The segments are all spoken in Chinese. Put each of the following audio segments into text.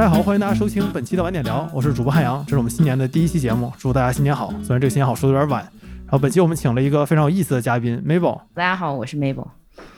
大家好，欢迎大家收听本期的晚点聊，我是主播汉阳，这是我们新年的第一期节目，祝大家新年好。虽然这个新年好说的有点晚，然后本期我们请了一个非常有意思的嘉宾 Mabel。大家好，我是 Mabel。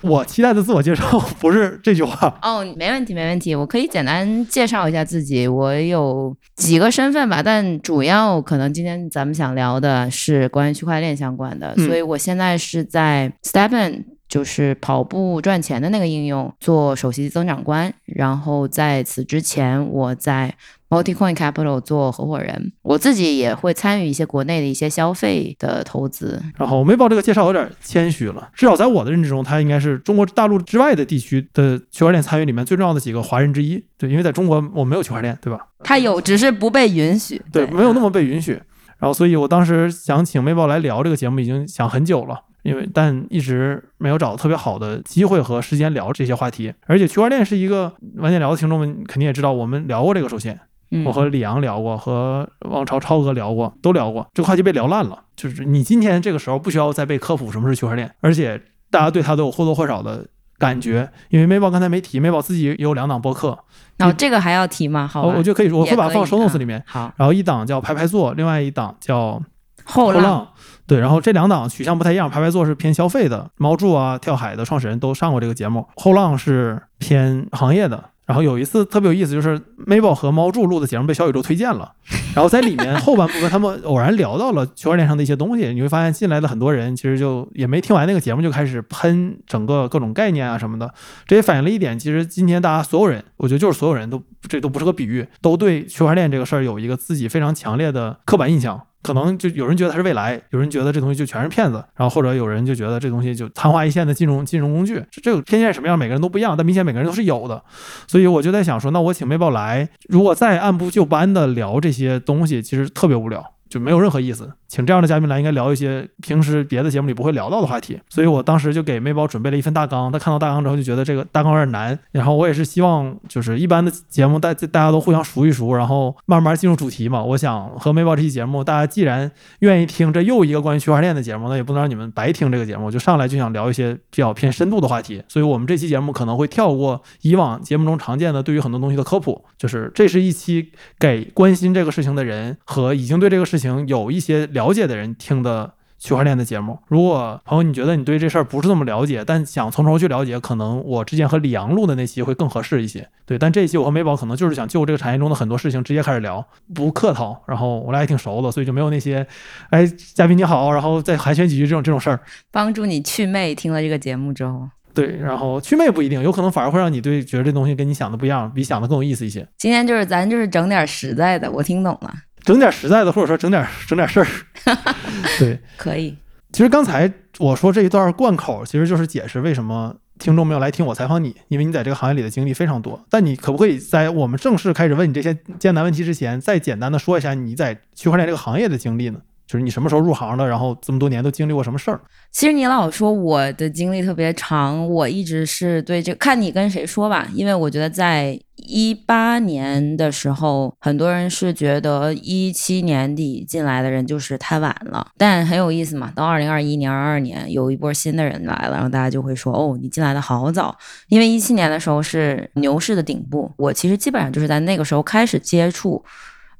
我期待的自我介绍不是这句话哦，没问题，没问题，我可以简单介绍一下自己。我有几个身份吧，但主要可能今天咱们想聊的是关于区块链相关的，所以我现在是在 Stepen。就是跑步赚钱的那个应用做首席增长官，然后在此之前我在 Multicoin Capital 做合伙人，我自己也会参与一些国内的一些消费的投资。然后没报这个介绍有点谦虚了，至少在我的认知中，他应该是中国大陆之外的地区的区块链参与里面最重要的几个华人之一。对，因为在中国我没有区块链，对吧？他有，只是不被允许。对，没有那么被允许。然后，所以我当时想请梅报来聊这个节目，已经想很久了。因为但一直没有找到特别好的机会和时间聊这些话题，而且区块链是一个晚点聊的听众们肯定也知道，我们聊过这个。首先，我和李阳聊过，和王朝超哥聊过，都聊过这个话题被聊烂了。就是你今天这个时候不需要再被科普什么是区块链，而且大家对它都有或多或少的感觉。因为美宝刚才没提，美宝自己也有两档播客，然后这个还要提吗？好，我觉得可以，我会把它放收 notes 里面。好，然后一档叫排排坐，另外一档叫后浪。对，然后这两档取向不太一样，排排坐是偏消费的，猫柱啊、跳海的创始人都上过这个节目，后浪是偏行业的。然后有一次特别有意思，就是 Mabel 和猫柱录的节目被小宇宙推荐了，然后在里面后半部分他们偶然聊到了区块链上的一些东西，你会发现进来的很多人其实就也没听完那个节目就开始喷整个各种概念啊什么的，这也反映了一点，其实今天大家所有人，我觉得就是所有人都这都不是个比喻，都对区块链这个事儿有一个自己非常强烈的刻板印象。可能就有人觉得它是未来，有人觉得这东西就全是骗子，然后或者有人就觉得这东西就昙花一现的金融金融工具，这个偏见什么样，每个人都不一样，但明显每个人都是有的，所以我就在想说，那我请妹宝来，如果再按部就班的聊这些东西，其实特别无聊。就没有任何意思，请这样的嘉宾来，应该聊一些平时别的节目里不会聊到的话题。所以我当时就给妹宝准备了一份大纲，他看到大纲之后就觉得这个大纲有点难。然后我也是希望，就是一般的节目大大家都互相熟一熟，然后慢慢进入主题嘛。我想和妹宝这期节目，大家既然愿意听这又一个关于区块链的节目，那也不能让你们白听这个节目。就上来就想聊一些比较偏深度的话题，所以我们这期节目可能会跳过以往节目中常见的对于很多东西的科普，就是这是一期给关心这个事情的人和已经对这个事情。有一些了解的人听的区块链的节目，如果朋友你觉得你对这事儿不是那么了解，但想从头去了解，可能我之前和李阳录的那期会更合适一些。对，但这一期我和美宝可能就是想就这个产业中的很多事情直接开始聊，不客套。然后我俩也挺熟的，所以就没有那些，哎，嘉宾你好，然后再寒暄几句这种这种事儿。帮助你去魅，听了这个节目之后，对，然后去魅不一定，有可能反而会让你对觉得这东西跟你想的不一样，比想的更有意思一些。今天就是咱就是整点实在的，我听懂了。整点实在的，或者说整点整点事儿，对，可以。其实刚才我说这一段贯口，其实就是解释为什么听众没有来听我采访你，因为你在这个行业里的经历非常多。但你可不可以在我们正式开始问你这些艰难问题之前，再简单的说一下你在区块链这个行业的经历呢？就是你什么时候入行的，然后这么多年都经历过什么事儿？其实你老说我的经历特别长，我一直是对这看你跟谁说吧，因为我觉得在一八年的时候，很多人是觉得一七年底进来的人就是太晚了，但很有意思嘛。到二零二一年、二二年，有一波新的人来了，然后大家就会说：“哦，你进来的好早。”因为一七年的时候是牛市的顶部，我其实基本上就是在那个时候开始接触。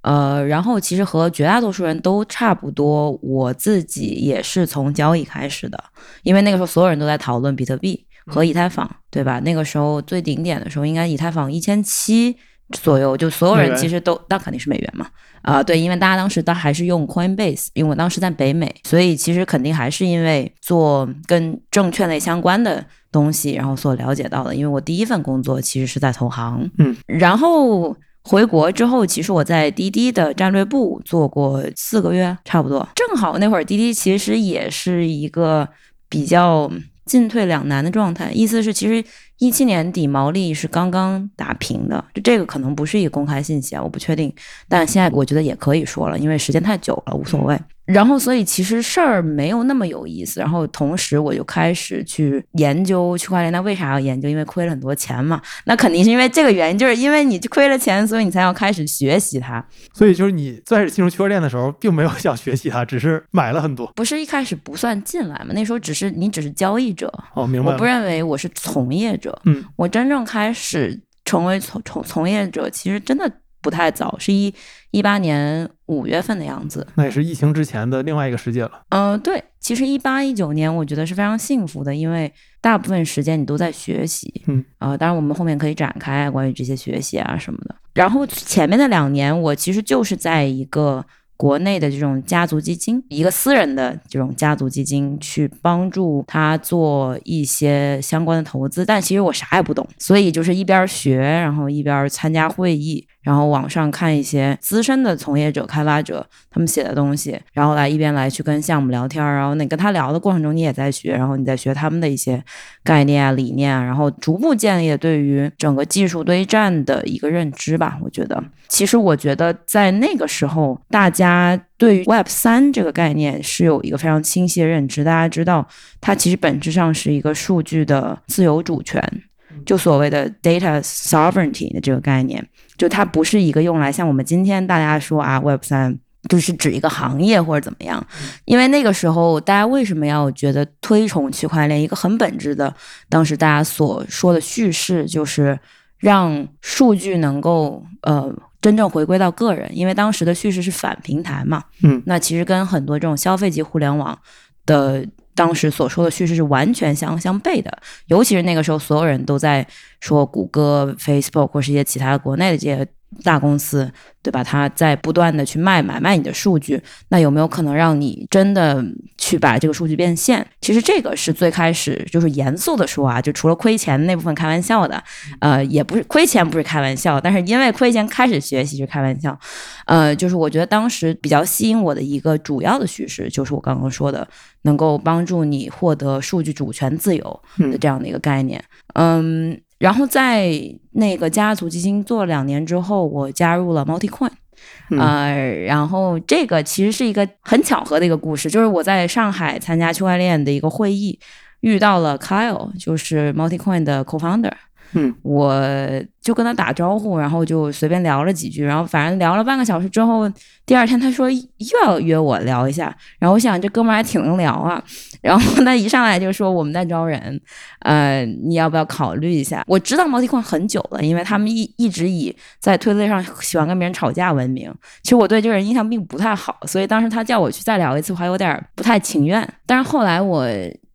呃，然后其实和绝大多数人都差不多，我自己也是从交易开始的，因为那个时候所有人都在讨论比特币和以太坊，对吧？那个时候最顶点的时候，应该以太坊一千七左右，就所有人其实都，那肯定是美元嘛，啊，对，因为大家当时都还是用 Coinbase，因为我当时在北美，所以其实肯定还是因为做跟证券类相关的东西，然后所了解到的，因为我第一份工作其实是在投行，嗯，然后。回国之后，其实我在滴滴的战略部做过四个月，差不多。正好那会儿滴滴其实也是一个比较进退两难的状态，意思是其实一七年底毛利是刚刚打平的，就这个可能不是一个公开信息啊，我不确定。但现在我觉得也可以说了，因为时间太久了，无所谓。然后，所以其实事儿没有那么有意思。然后，同时我就开始去研究区块链。那为啥要研究？因为亏了很多钱嘛。那肯定是因为这个原因，就是因为你亏了钱，所以你才要开始学习它。所以，就是你最开始进入区块链的时候，并没有想学习它，只是买了很多。不是一开始不算进来嘛？那时候只是你只是交易者。哦，明白。我不认为我是从业者。嗯，我真正开始成为从从从业者，其实真的不太早，是一一八年五月份的样子。那也是疫情之前的另外一个世界了。嗯、对，其实一八一九年我觉得是非常幸福的，因为大部分时间你都在学习。嗯，啊、当然我们后面可以展开关于这些学习啊什么的。然后前面的两年，我其实就是在一个。国内的这种家族基金，一个私人的这种家族基金，去帮助他做一些相关的投资，但其实我啥也不懂，所以就是一边学，然后一边参加会议，然后网上看一些资深的从业者、开发者他们写的东西，然后来一边来去跟项目聊天，然后你跟他聊的过程中，你也在学，然后你在学他们的一些概念啊、理念啊，然后逐步建立对于整个技术堆栈的一个认知吧。我觉得，其实我觉得在那个时候，大家对于 Web 三这个概念是有一个非常清晰的认知，大家知道它其实本质上是一个数据的自由主权。就所谓的 data sovereignty 的这个概念，就它不是一个用来像我们今天大家说啊 Web 三就是指一个行业或者怎么样，因为那个时候大家为什么要觉得推崇区块链？一个很本质的，当时大家所说的叙事就是让数据能够呃真正回归到个人，因为当时的叙事是反平台嘛，嗯，那其实跟很多这种消费级互联网的。当时所说的叙事是完全相相悖的，尤其是那个时候，所有人都在说谷歌、Facebook 或是一些其他国内的这些大公司，对吧？它在不断的去卖买卖你的数据，那有没有可能让你真的去把这个数据变现？其实这个是最开始就是严肃的说啊，就除了亏钱那部分开玩笑的，呃，也不是亏钱不是开玩笑，但是因为亏钱开始学习是开玩笑，呃，就是我觉得当时比较吸引我的一个主要的叙事，就是我刚刚说的。能够帮助你获得数据主权自由的这样的一个概念，嗯，然后在那个家族基金做了两年之后，我加入了 MultiCoin，呃，然后这个其实是一个很巧合的一个故事，就是我在上海参加区块链的一个会议，遇到了 Kyle，就是 MultiCoin 的 co-founder。嗯，我就跟他打招呼，然后就随便聊了几句，然后反正聊了半个小时之后，第二天他说又要约我聊一下，然后我想这哥们儿还挺能聊啊，然后他一上来就说我们在招人，呃，你要不要考虑一下？我知道毛提矿很久了，因为他们一一直以在推特上喜欢跟别人吵架闻名。其实我对这个人印象并不太好，所以当时他叫我去再聊一次，我还有点不太情愿。但是后来我。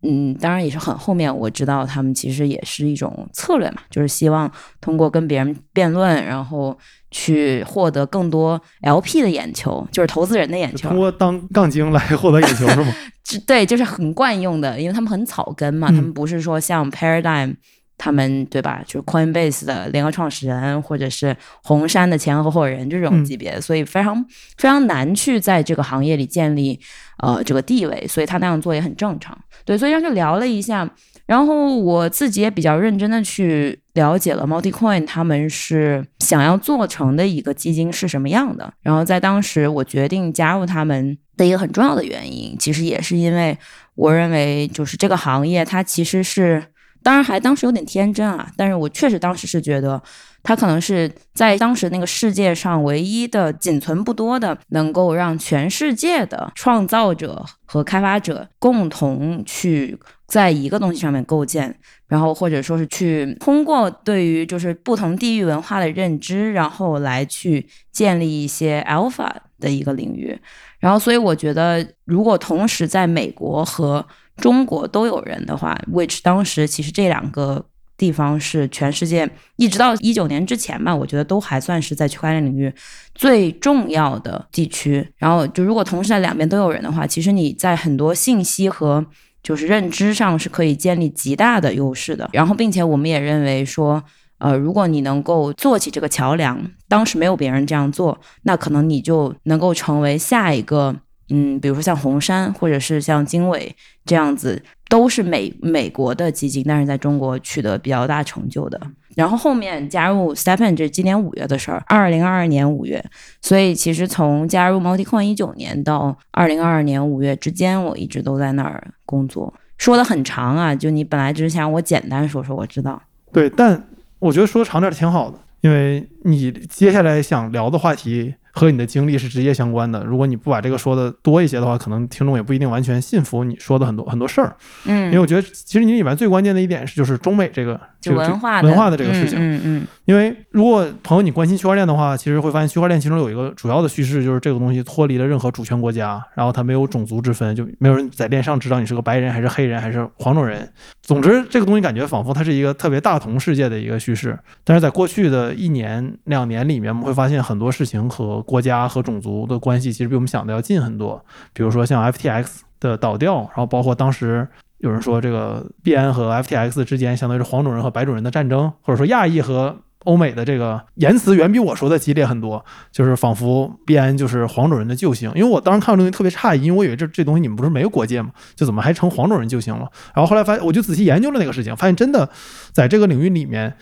嗯，当然也是很后面，我知道他们其实也是一种策略嘛，就是希望通过跟别人辩论，然后去获得更多 LP 的眼球，就是投资人的眼球。通过当杠精来获得眼球是吗？对，就是很惯用的，因为他们很草根嘛，嗯、他们不是说像 Paradigm 他们对吧，就是 Coinbase 的联合创始人，或者是红杉的前合伙人这种级别，嗯、所以非常非常难去在这个行业里建立呃这个地位，所以他那样做也很正常。对，所以就聊了一下，然后我自己也比较认真的去了解了 MultiCoin 他们是想要做成的一个基金是什么样的。然后在当时我决定加入他们的一个很重要的原因，其实也是因为我认为就是这个行业它其实是，当然还当时有点天真啊，但是我确实当时是觉得。它可能是在当时那个世界上唯一的仅存不多的，能够让全世界的创造者和开发者共同去在一个东西上面构建，然后或者说是去通过对于就是不同地域文化的认知，然后来去建立一些 alpha 的一个领域。然后，所以我觉得，如果同时在美国和中国都有人的话，which 当时其实这两个。地方是全世界一直到一九年之前吧，我觉得都还算是在区块链领域最重要的地区。然后就如果同时在两边都有人的话，其实你在很多信息和就是认知上是可以建立极大的优势的。然后，并且我们也认为说，呃，如果你能够做起这个桥梁，当时没有别人这样做，那可能你就能够成为下一个，嗯，比如说像红杉或者是像经纬这样子。都是美美国的基金，但是在中国取得比较大成就的。然后后面加入 Stephen 这是今年五月的事儿，二零二二年五月。所以其实从加入 MultiCoin 一九年到二零二二年五月之间，我一直都在那儿工作。说的很长啊，就你本来只是想我简单说说，我知道。对，但我觉得说长点挺好的，因为你接下来想聊的话题和你的经历是直接相关的。如果你不把这个说的多一些的话，可能听众也不一定完全信服你说的很多很多事儿。嗯，因为我觉得其实你里面最关键的一点是，就是中美这个这个文化文化的这个事情。嗯嗯。因为如果朋友你关心区块链的话，其实会发现区块链其中有一个主要的叙事，就是这个东西脱离了任何主权国家，然后它没有种族之分，就没有人在链上知道你是个白人还是黑人还是黄种人。总之，这个东西感觉仿佛它是一个特别大同世界的一个叙事。但是在过去的一年两年里面，我们会发现很多事情和国家和种族的关系其实比我们想的要近很多。比如说像 FTX 的倒掉，然后包括当时有人说这个币安和 FTX 之间相当于是黄种人和白种人的战争，或者说亚裔和欧美的这个言辞远比我说的激烈很多，就是仿佛币安就是黄种人的救星。因为我当时看到东西特别诧异，因为我以为这这东西你们不是没有国界吗？就怎么还成黄种人救星了？然后后来发现，我就仔细研究了那个事情，发现真的在这个领域里面，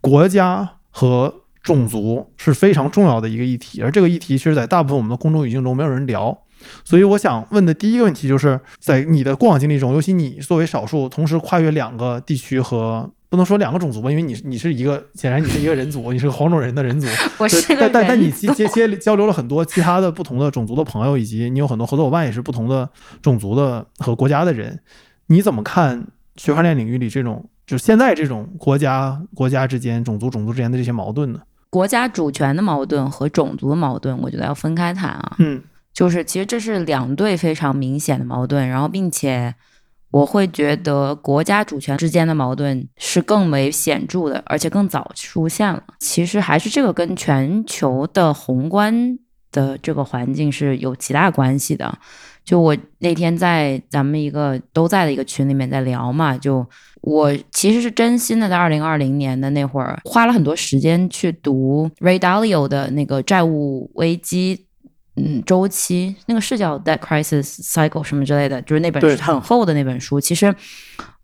国家和种族是非常重要的一个议题，而这个议题其实，在大部分我们的公众语境中没有人聊。所以我想问的第一个问题，就是在你的过往经历中，尤其你作为少数同时跨越两个地区和。不能说两个种族吧，因为你你是一个，显然你是一个人族，你是个黄种人的人族。我是但但但你接接接交流了很多其他的不同的种族的朋友，以及你有很多合作伙伴也是不同的种族的和国家的人，你怎么看区块链领域里这种就是现在这种国家国家之间、种族种族之间的这些矛盾呢？国家主权的矛盾和种族的矛盾，我觉得要分开谈啊。嗯，就是其实这是两对非常明显的矛盾，然后并且。我会觉得国家主权之间的矛盾是更为显著的，而且更早出现了。其实还是这个跟全球的宏观的这个环境是有极大关系的。就我那天在咱们一个都在的一个群里面在聊嘛，就我其实是真心的，在二零二零年的那会儿花了很多时间去读 Ray Dalio 的那个债务危机。嗯，周期那个是叫 Debt Crisis Cycle 什么之类的，就是那本很厚的那本书。其实，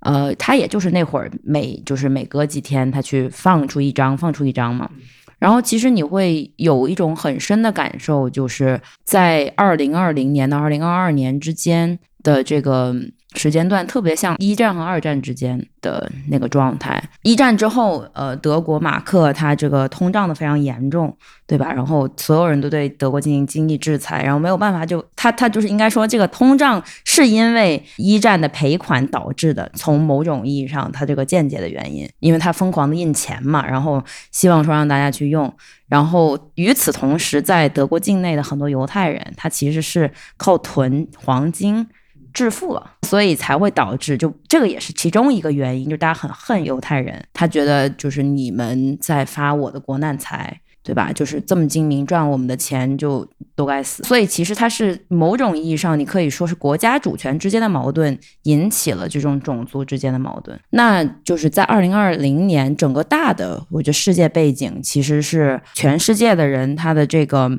呃，他也就是那会儿每就是每隔几天他去放出一张，放出一张嘛。然后其实你会有一种很深的感受，就是在二零二零年到二零二二年之间的这个。时间段特别像一战和二战之间的那个状态。一战之后，呃，德国马克它这个通胀的非常严重，对吧？然后所有人都对德国进行经济制裁，然后没有办法，就他他就是应该说这个通胀是因为一战的赔款导致的。从某种意义上，它这个间接的原因，因为他疯狂的印钱嘛，然后希望说让大家去用。然后与此同时，在德国境内的很多犹太人，他其实是靠囤黄金。致富了，所以才会导致，就这个也是其中一个原因，就大家很恨犹太人，他觉得就是你们在发我的国难财。对吧？就是这么精明，赚我们的钱就都该死。所以其实它是某种意义上，你可以说是国家主权之间的矛盾引起了这种种族之间的矛盾。那就是在二零二零年，整个大的我觉得世界背景其实是全世界的人他的这个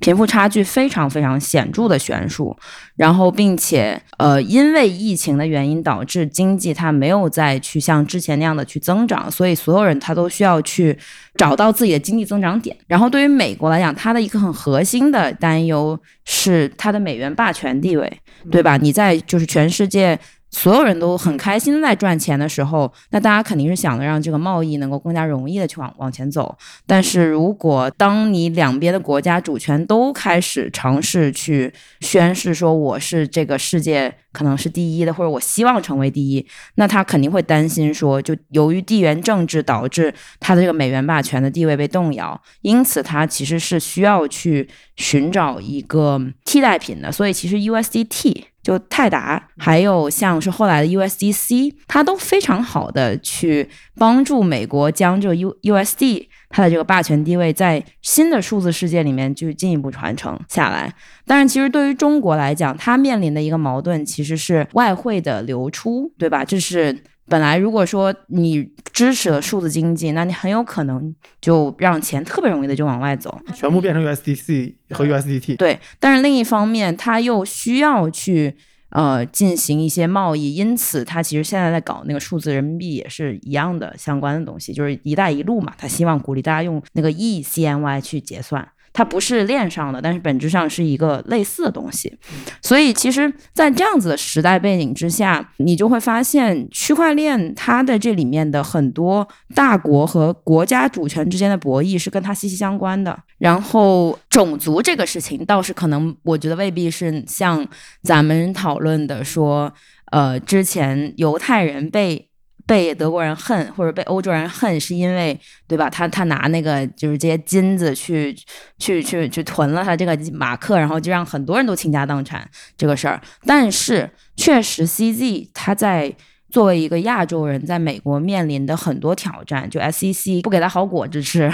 贫富差距非常非常显著的悬殊。然后并且呃，因为疫情的原因导致经济它没有再去像之前那样的去增长，所以所有人他都需要去。找到自己的经济增长点，然后对于美国来讲，它的一个很核心的担忧是它的美元霸权地位，对吧？你在就是全世界。所有人都很开心在赚钱的时候，那大家肯定是想着让这个贸易能够更加容易的去往往前走。但是如果当你两边的国家主权都开始尝试去宣示说我是这个世界可能是第一的，或者我希望成为第一，那他肯定会担心说，就由于地缘政治导致他的这个美元霸权的地位被动摇，因此他其实是需要去寻找一个替代品的。所以其实 USDT。就泰达，还有像是后来的 USDC，它都非常好的去帮助美国将这个 U USD 它的这个霸权地位在新的数字世界里面就进一步传承下来。但是其实对于中国来讲，它面临的一个矛盾其实是外汇的流出，对吧？这是。本来如果说你支持了数字经济，那你很有可能就让钱特别容易的就往外走，全部变成 USDC 和 USDT。对，但是另一方面，它又需要去呃进行一些贸易，因此它其实现在在搞那个数字人民币也是一样的相关的东西，就是“一带一路”嘛，它希望鼓励大家用那个 eCNY 去结算。它不是链上的，但是本质上是一个类似的东西。所以，其实，在这样子的时代背景之下，你就会发现，区块链它的这里面的很多大国和国家主权之间的博弈是跟它息息相关的。然后，种族这个事情倒是可能，我觉得未必是像咱们讨论的说，呃，之前犹太人被。被德国人恨或者被欧洲人恨，是因为对吧？他他拿那个就是这些金子去去去去囤了他这个马克，然后就让很多人都倾家荡产这个事儿。但是确实，CZ 他在作为一个亚洲人，在美国面临的很多挑战，就 SEC 不给他好果子吃，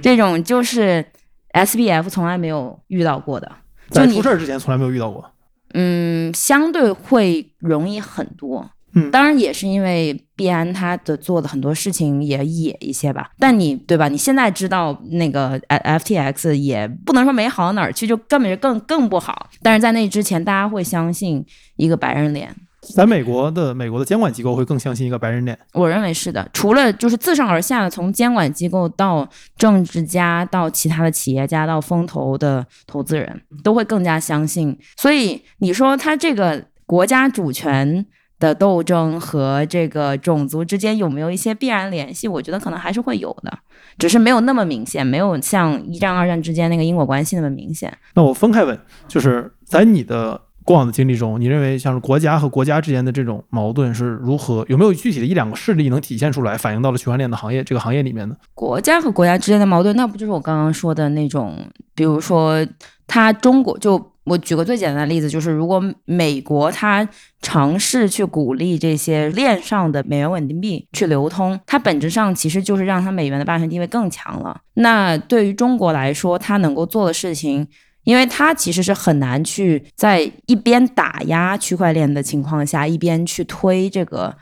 这种就是 SBF 从来没有遇到过的。在出事儿之前从来没有遇到过。嗯，相对会容易很多。嗯，当然也是因为币安他的做的很多事情也野一些吧。但你对吧？你现在知道那个 FTX 也不能说没好到哪儿去，就根本就更更不好。但是在那之前，大家会相信一个白人脸。在美国的美国的监管机构会更相信一个白人脸。我认为是的。除了就是自上而下的，从监管机构到政治家到其他的企业家到风投的投资人都会更加相信。所以你说他这个国家主权。的斗争和这个种族之间有没有一些必然联系？我觉得可能还是会有的，只是没有那么明显，没有像一战、二战之间那个因果关系那么明显。那我分开问，就是在你的过往的经历中，你认为像是国家和国家之间的这种矛盾是如何？有没有具体的一两个事例能体现出来，反映到了区块链的行业这个行业里面呢？国家和国家之间的矛盾，那不就是我刚刚说的那种，比如说，他中国就。我举个最简单的例子，就是如果美国它尝试去鼓励这些链上的美元稳定币去流通，它本质上其实就是让它美元的霸权地位更强了。那对于中国来说，它能够做的事情，因为它其实是很难去在一边打压区块链的情况下，一边去推这个。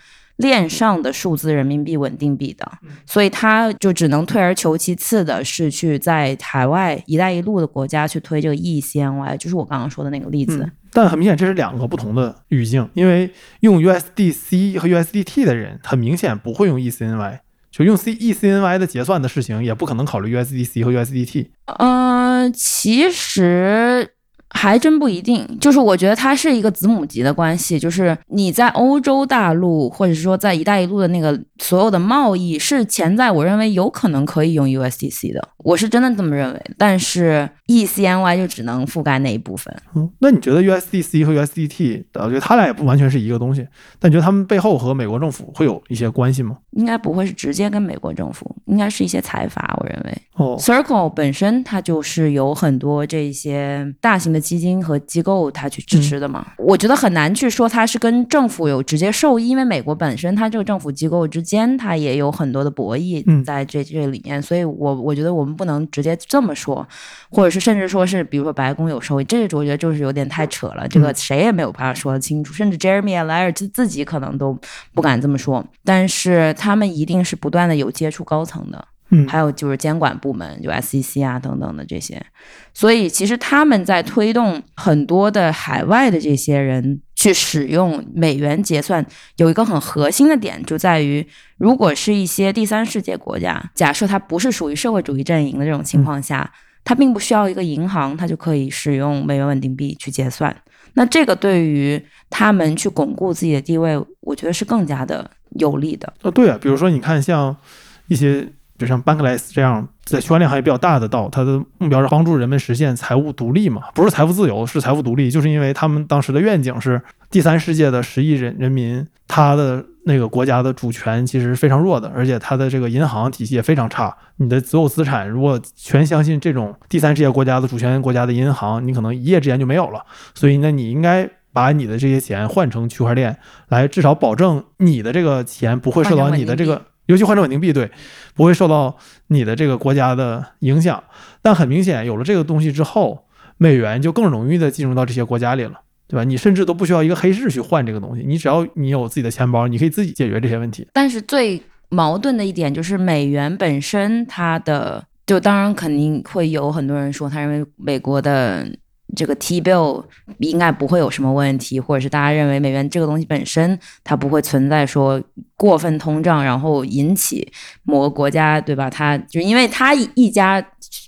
链上的数字人民币稳定币的，所以他就只能退而求其次的是去在海外“一带一路”的国家去推这个 ECNY，就是我刚刚说的那个例子。但很明显，这是两个不同的语境，因为用 USDC 和 USDT 的人，很明显不会用 ECNY，就用 C ECNY 的结算的事情，也不可能考虑 USDC 和 USDT。嗯，其实。还真不一定，就是我觉得它是一个子母级的关系，就是你在欧洲大陆，或者是说在“一带一路”的那个所有的贸易，是潜在我认为有可能可以用 USDC 的，我是真的这么认为。但是 ECNY 就只能覆盖那一部分。嗯，那你觉得 USDC 和 USDT，我觉得它俩也不完全是一个东西，但你觉得他们背后和美国政府会有一些关系吗？应该不会是直接跟美国政府，应该是一些财阀，我认为。哦，Circle 本身它就是有很多这些大型的基金和机构它去支持的嘛。我觉得很难去说它是跟政府有直接受益，因为美国本身它这个政府机构之间它也有很多的博弈在这这里面，所以我我觉得我们不能直接这么说，或者是甚至说是比如说白宫有受益，这个我觉得就是有点太扯了，这个谁也没有办法说得清楚，甚至 Jeremy e 自自己可能都不敢这么说，但是。他们一定是不断的有接触高层的，嗯，还有就是监管部门，就 SEC 啊等等的这些，所以其实他们在推动很多的海外的这些人去使用美元结算，有一个很核心的点就在于，如果是一些第三世界国家，假设它不是属于社会主义阵营的这种情况下，它并不需要一个银行，它就可以使用美元稳定币去结算，那这个对于他们去巩固自己的地位，我觉得是更加的。有利的。呃，对啊，比如说你看像一些，就像 Bankless 这样在区块链行业比较大的道，它的目标是帮助人们实现财务独立嘛，不是财富自由，是财富独立，就是因为他们当时的愿景是第三世界的十亿人人民，他的那个国家的主权其实非常弱的，而且他的这个银行体系也非常差，你的所有资产如果全相信这种第三世界国家的主权国家的银行，你可能一夜之间就没有了，所以那你应该。把你的这些钱换成区块链，来至少保证你的这个钱不会受到你的这个，尤其换成稳定币，对，不会受到你的这个国家的影响。但很明显，有了这个东西之后，美元就更容易的进入到这些国家里了，对吧？你甚至都不需要一个黑市去换这个东西，你只要你有自己的钱包，你可以自己解决这些问题。但是最矛盾的一点就是，美元本身它的，就当然肯定会有很多人说，他认为美国的。这个 T bill 应该不会有什么问题，或者是大家认为美元这个东西本身它不会存在说过分通胀，然后引起某个国家对吧？它就因为它一家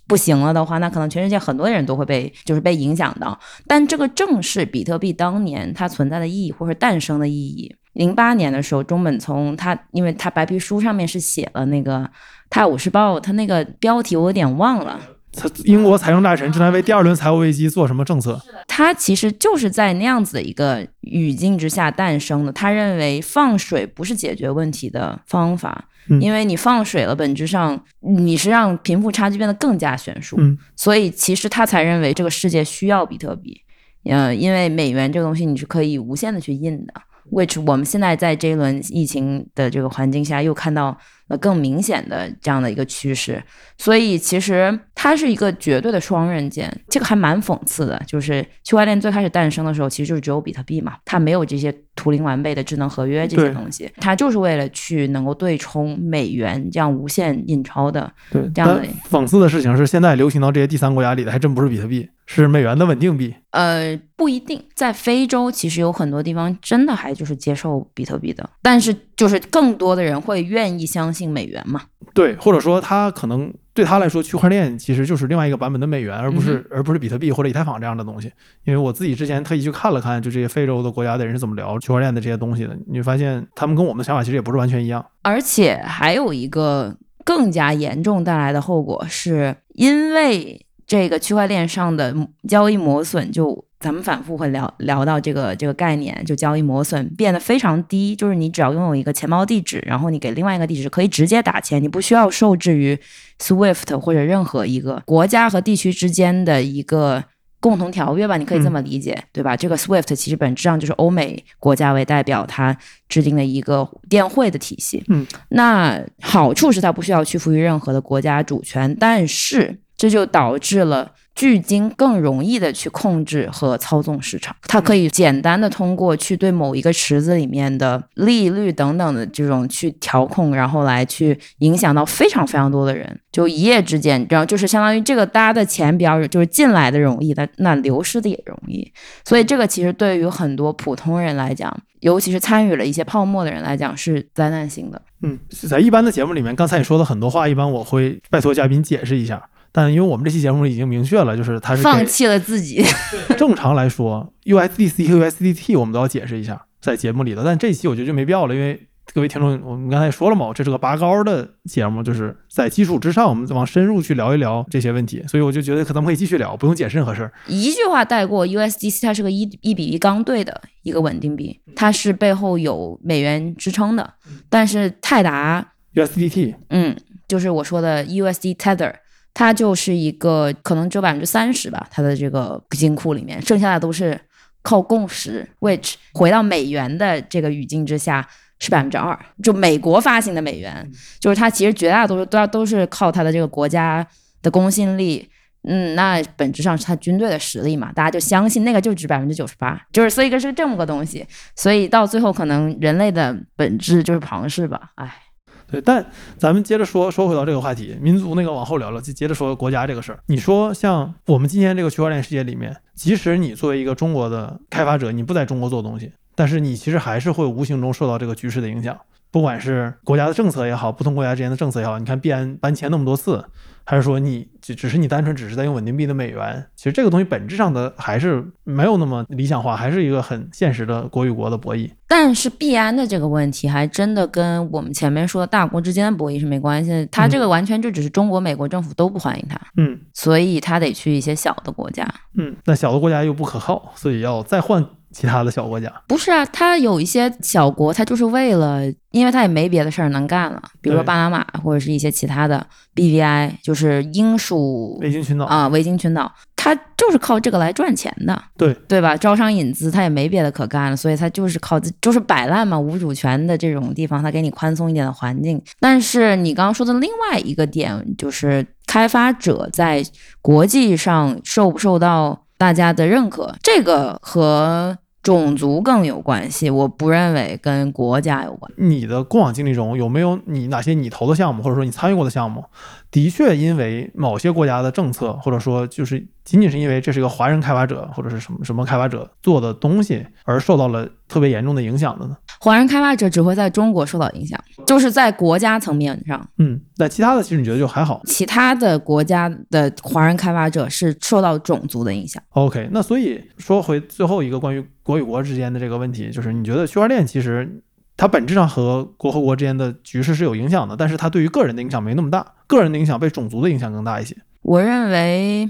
不行了的话，那可能全世界很多人都会被就是被影响到。但这个正是比特币当年它存在的意义或者诞生的意义。零八年的时候，中本聪他因为他白皮书上面是写了那个《泰晤士报》，他那个标题我有点忘了。他英国财政大臣正在为第二轮财务危机做什么政策？他其实就是在那样子的一个语境之下诞生的。他认为放水不是解决问题的方法，因为你放水了，本质上你是让贫富差距变得更加悬殊。所以其实他才认为这个世界需要比特币，呃，因为美元这个东西你是可以无限的去印的。which 我们现在在这一轮疫情的这个环境下，又看到了更明显的这样的一个趋势，所以其实它是一个绝对的双刃剑，这个还蛮讽刺的。就是区块链最开始诞生的时候，其实就是只有比特币嘛，它没有这些图灵完备的智能合约这些东西，它就是为了去能够对冲美元这样无限印钞的。对，这样的讽刺的事情是，现在流行到这些第三国家里的还真不是比特币。是美元的稳定币，呃，不一定，在非洲其实有很多地方真的还就是接受比特币的，但是就是更多的人会愿意相信美元嘛？对，或者说他可能对他来说，区块链其实就是另外一个版本的美元，而不是而不是比特币或者以太坊这样的东西。因为我自己之前特意去看了看，就这些非洲的国家的人是怎么聊区块链的这些东西的，你会发现他们跟我们的想法其实也不是完全一样。而且还有一个更加严重带来的后果，是因为。这个区块链上的交易磨损，就咱们反复会聊聊到这个这个概念，就交易磨损变得非常低，就是你只要拥有一个钱包地址，然后你给另外一个地址可以直接打钱，你不需要受制于 SWIFT 或者任何一个国家和地区之间的一个共同条约吧，你可以这么理解，对吧？这个 SWIFT 其实本质上就是欧美国家为代表，它制定的一个电汇的体系。嗯，那好处是它不需要屈服于任何的国家主权，但是。这就导致了巨鲸更容易的去控制和操纵市场，它可以简单的通过去对某一个池子里面的利率等等的这种去调控，然后来去影响到非常非常多的人，就一夜之间，然后就是相当于这个大家的钱比较就是进来的容易，但那流失的也容易，所以这个其实对于很多普通人来讲，尤其是参与了一些泡沫的人来讲是灾难性的。嗯，在一般的节目里面，刚才你说的很多话，一般我会拜托嘉宾解释一下。但因为我们这期节目已经明确了，就是它是放弃了自己。正常来说，USDC 和 USDT 我们都要解释一下在节目里的，但这期我觉得就没必要了，因为各位听众，我们刚才也说了嘛，这是个拔高的节目，就是在基础之上，我们往深入去聊一聊这些问题，所以我就觉得可咱们可以继续聊，不用解释任何事儿。一句话带过，USDC 它是个一一比一刚兑的一个稳定币，它是背后有美元支撑的，但是泰达 USDT，嗯，就是我说的 USD Tether。它就是一个可能只有百分之三十吧，它的这个金库里面，剩下的都是靠共识。which 回到美元的这个语境之下是百分之二，就美国发行的美元，就是它其实绝大多数都要都是靠它的这个国家的公信力，嗯，那本质上是它军队的实力嘛，大家就相信那个就值百分之九十八，就是所以个是这么个东西，所以到最后可能人类的本质就是庞氏吧，唉。对，但咱们接着说，说回到这个话题，民族那个往后聊聊，就接着说国家这个事儿。你说像我们今天这个区块链世界里面，即使你作为一个中国的开发者，你不在中国做东西，但是你其实还是会无形中受到这个局势的影响，不管是国家的政策也好，不同国家之间的政策也好，你看币安搬迁那么多次。还是说你只只是你单纯只是在用稳定币的美元？其实这个东西本质上的还是没有那么理想化，还是一个很现实的国与国的博弈。但是币安的这个问题还真的跟我们前面说的大国之间的博弈是没关系，它这个完全就只是中国、美国政府都不欢迎它，嗯，所以它得去一些小的国家，嗯，那小的国家又不可靠，所以要再换。其他的小国家。不是啊，他有一些小国，他就是为了，因为他也没别的事儿能干了，比如说巴拿马或者是一些其他的 BVI，就是英属维京群岛。啊，维京群岛，他就是靠这个来赚钱的，对。对吧？招商引资，他也没别的可干了，所以他就是靠就是摆烂嘛，无主权的这种地方，他给你宽松一点的环境。但是你刚刚说的另外一个点，就是开发者在国际上受不受到大家的认可，这个和种族更有关系，我不认为跟国家有关。你的过往经历中有没有你哪些你投的项目，或者说你参与过的项目，的确因为某些国家的政策，或者说就是仅仅是因为这是一个华人开发者或者是什么什么开发者做的东西而受到了特别严重的影响的呢？华人开发者只会在中国受到影响，就是在国家层面上，嗯，那其他的其实你觉得就还好。其他的国家的华人开发者是受到种族的影响。OK，那所以说回最后一个关于国与国之间的这个问题，就是你觉得区块链其实它本质上和国和国之间的局势是有影响的，但是它对于个人的影响没那么大，个人的影响被种族的影响更大一些。我认为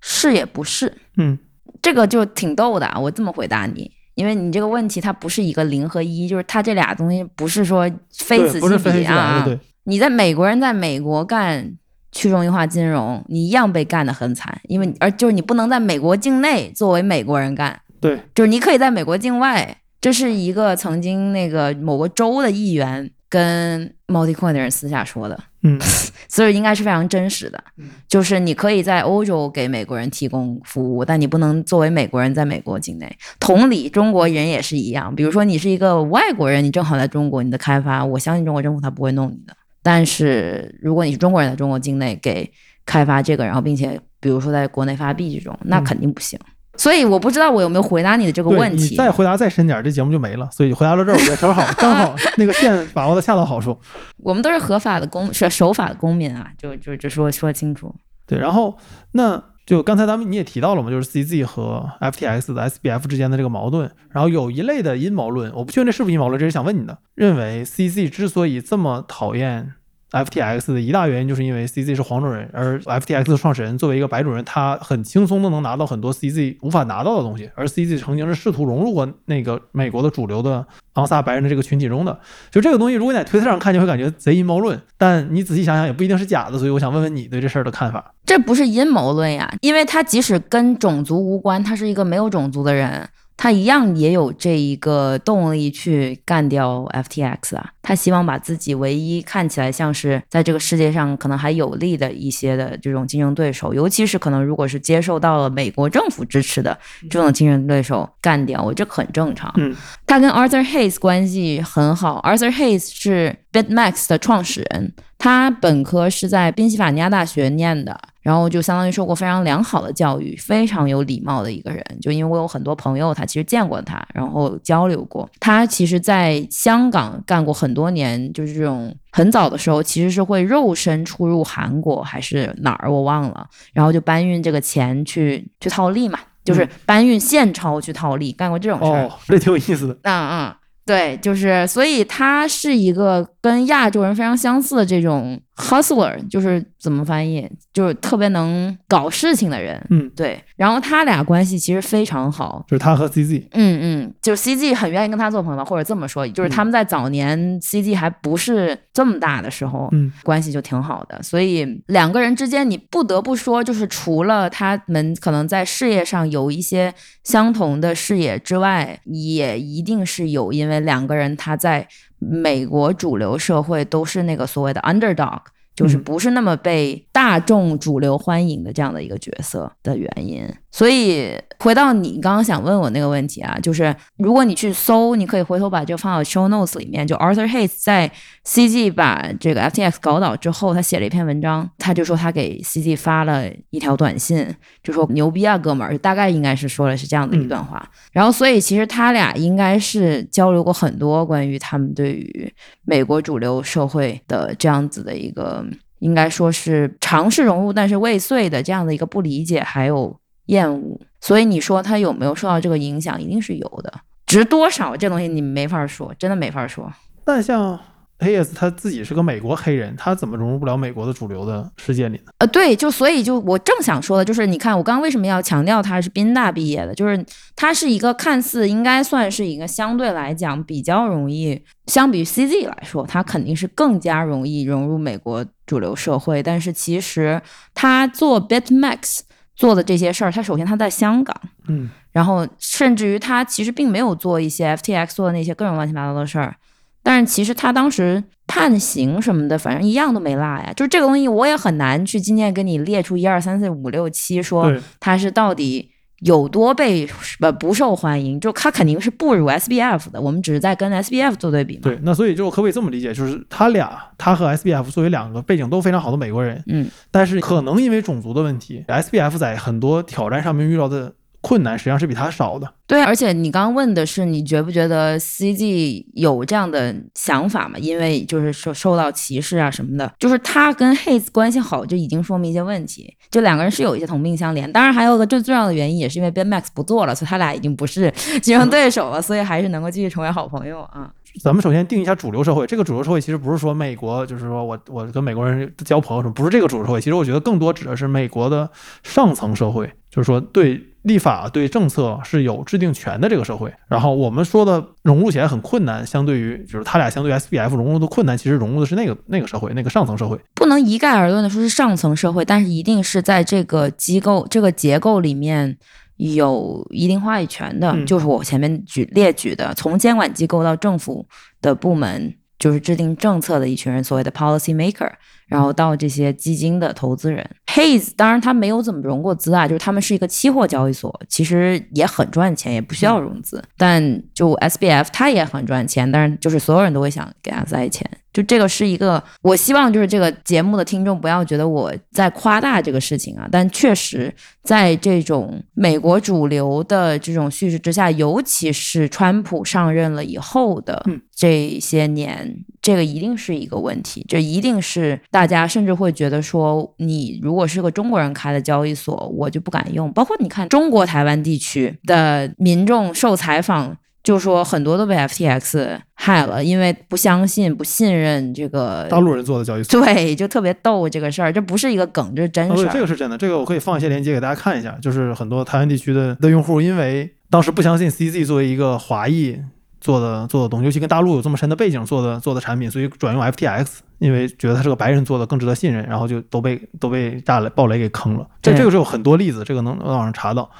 是也不是，嗯这个就挺逗的啊。我这么回答你，因为你这个问题它不是一个零和一，就是它这俩东西不是说非，此即彼啊。你在美国人在美国干去中心化金融，你一样被干得很惨，因为你而就是你不能在美国境内作为美国人干，对，就是你可以在美国境外。这是一个曾经那个某个州的议员跟 Multicoin 的人私下说的，嗯 所以应该是非常真实的。就是你可以在欧洲给美国人提供服务，但你不能作为美国人在美国境内。同理，中国人也是一样。比如说，你是一个外国人，你正好在中国，你的开发，我相信中国政府他不会弄你的。但是如果你是中国人在中国境内给开发这个，然后并且比如说在国内发币这种，那嗯肯定不行。所以我不知道我有没有回答你的这个问题。你再回答再深点儿，这节目就没了。所以回答到这儿，我觉得正好刚好那个线把握的恰到好处。我们都是合法的公是守法的公民啊，就就就说说清楚。对，然后那就刚才咱们你也提到了嘛，就是 CZ 和 FTX 的 SBF 之间的这个矛盾，然后有一类的阴谋论，我不确定这是不是阴谋论，这是想问你的，认为 CZ 之所以这么讨厌 FTX 的一大原因，就是因为 CZ 是黄种人，而 FTX 的创始人作为一个白种人，他很轻松的能拿到很多 CZ 无法拿到的东西，而 CZ 曾经是试图融入过那个美国的主流的昂萨白人的这个群体中的。就这个东西，如果你在推特上看，就会感觉贼阴谋论，但你仔细想想，也不一定是假的。所以我想问问你对这事儿的看法。这不是阴谋论呀，因为他即使跟种族无关，他是一个没有种族的人，他一样也有这一个动力去干掉 FTX 啊。他希望把自己唯一看起来像是在这个世界上可能还有利的一些的这种竞争对手，尤其是可能如果是接受到了美国政府支持的这种竞争对手干掉，我这很正常。嗯，他跟 Arthur Hayes 关系很好，Arthur Hayes 是 BitMax 的创始人，他本科是在宾夕法尼亚大学念的，然后就相当于受过非常良好的教育，非常有礼貌的一个人。就因为我有很多朋友，他其实见过他，然后交流过。他其实在香港干过很多年，就是这种很早的时候，其实是会肉身出入韩国还是哪儿我忘了，然后就搬运这个钱去去套利嘛，就是搬运现钞去套利，干过这种事儿。哦，这挺有意思的。嗯嗯，对，就是，所以他是一个跟亚洲人非常相似的这种 hustler，就是怎么翻译，就是特别能搞事情的人。嗯，对，然后他俩关系其实非常好。就是他和 CZ。嗯嗯，就是 CG 很愿意跟他做朋友吧，或者这么说，就是他们在早年 CG 还不是这么大的时候，嗯关系就挺好的。所以两个人之间，你不得不说，就是除了他们可能在事业上有一些相同的视野之外，也一定是有，因为两个人他在美国主流社会都是那个所谓的 underdog。就是嗯不是那么被大众主流欢迎的这样的一个角色的原因，所以回到你刚刚想问我那个问题啊，就是如果你去搜，你可以回头把这个放到 show notes 里面。就 Arthur Hayes 在 CG 把这个 FTX 搞倒之后，他写了一篇文章，他就说他给 CG 发了一条短信，就说牛逼啊，哥们儿，大概应该是说的是这样的一段话。然后，所以其实他俩应该是交流过很多关于他们对于美国主流社会的这样子的一个，应该说是尝试融入但是未遂的这样的一个不理解还有厌恶。所以你说他有没有受到这个影响，一定是有的。值多少这东西你没法说，真的没法说。但像 Hayes 他自己是个美国黑人，他怎么融入不了美国的主流的世界里呢？呃，对，就所以就我正想说的，就是你看我刚刚为什么要强调他是宾大毕业的，就是他是一个看似应该算是一个相对来讲比较容易，相比于 CZ 来说，他肯定是更加容易融入美国主流社会，但是其实他做 BitMax 做的这些事儿，他首先他在香港，嗯。然后甚至于他其实并没有做一些 FTX 做的那些各种乱七八糟的事儿，但是其实他当时判刑什么的，反正一样都没落呀。就是这个东西，我也很难去今天跟你列出一二三四五六七，说，他是到底有多被不不受欢迎，就它肯定是不如 SBF 的。我们只是在跟 SBF 做对比嘛。对，那所以就可不可以这么理解，就是他俩，他和 SBF 作为两个背景都非常好的美国人，嗯，但是可能因为种族的问题，SBF 在很多挑战上面遇到的困难实际上是比他少的。对，而且你刚刚问的是，你觉不觉得 CG 有这样的想法吗？因为就是受受到歧视啊什么的，就是他跟 Haze 关系好，就已经说明一些问题。就两个人是有一些同病相怜，当然还有个最重要的原因，也是因为 Ben Max 不做了，所以他俩已经不是竞争对手了，所以还是能够继续成为好朋友啊。咱们首先定一下主流社会，这个主流社会其实不是说美国，就是说我我跟美国人交朋友什么，不是这个主流社会。其实我觉得更多指的是美国的上层社会，就是说对立法、对政策是有制定权的这个社会。然后我们说的融入起来很困难，相对于就是他俩相对 SBF 融入的困难，其实融入的是那个那个社会，那个上层社会。不能一概而论的说是上层社会，但是一定是在这个机构、这个结构里面有一定话语权的，嗯就是我前面举列举的，从监管机构到政府的部门，就是制定政策的一群人，所谓的 policy maker，然后到这些基金的投资人。Haze 当然他没有怎么融过资啊，就是他们是一个期货交易所，其实也很赚钱，也不需要融资。但就 SBF 它也很赚钱，但是就是所有人都会想给他塞钱。就这个是一个，我希望就是这个节目的听众不要觉得我在夸大这个事情啊，但确实在这种美国主流的这种叙事之下，尤其是川普上任了以后的嗯这些年，这个一定是一个问题，这一定是大家甚至会觉得说，你如果是个中国人开的交易所，我就不敢用。包括你看中国台湾地区的民众受采访。就说很多都被 FTX 害了，因为不相信、不信任这个大陆人做的交易所。对，就特别逗这个事儿，这不是一个梗，这是真事儿。这个是真的，这个我可以放一些链接给大家看一下。就是很多台湾地区的的用户，因为当时不相信 CZ 作为一个华裔做的做的东西，尤其跟大陆有这么深的背景做的做的产品，所以转用 FTX，因为觉得他是个白人做的更值得信任，然后就都被都被炸雷暴雷给坑了。这这个是有很多例子，这个能能网上查到。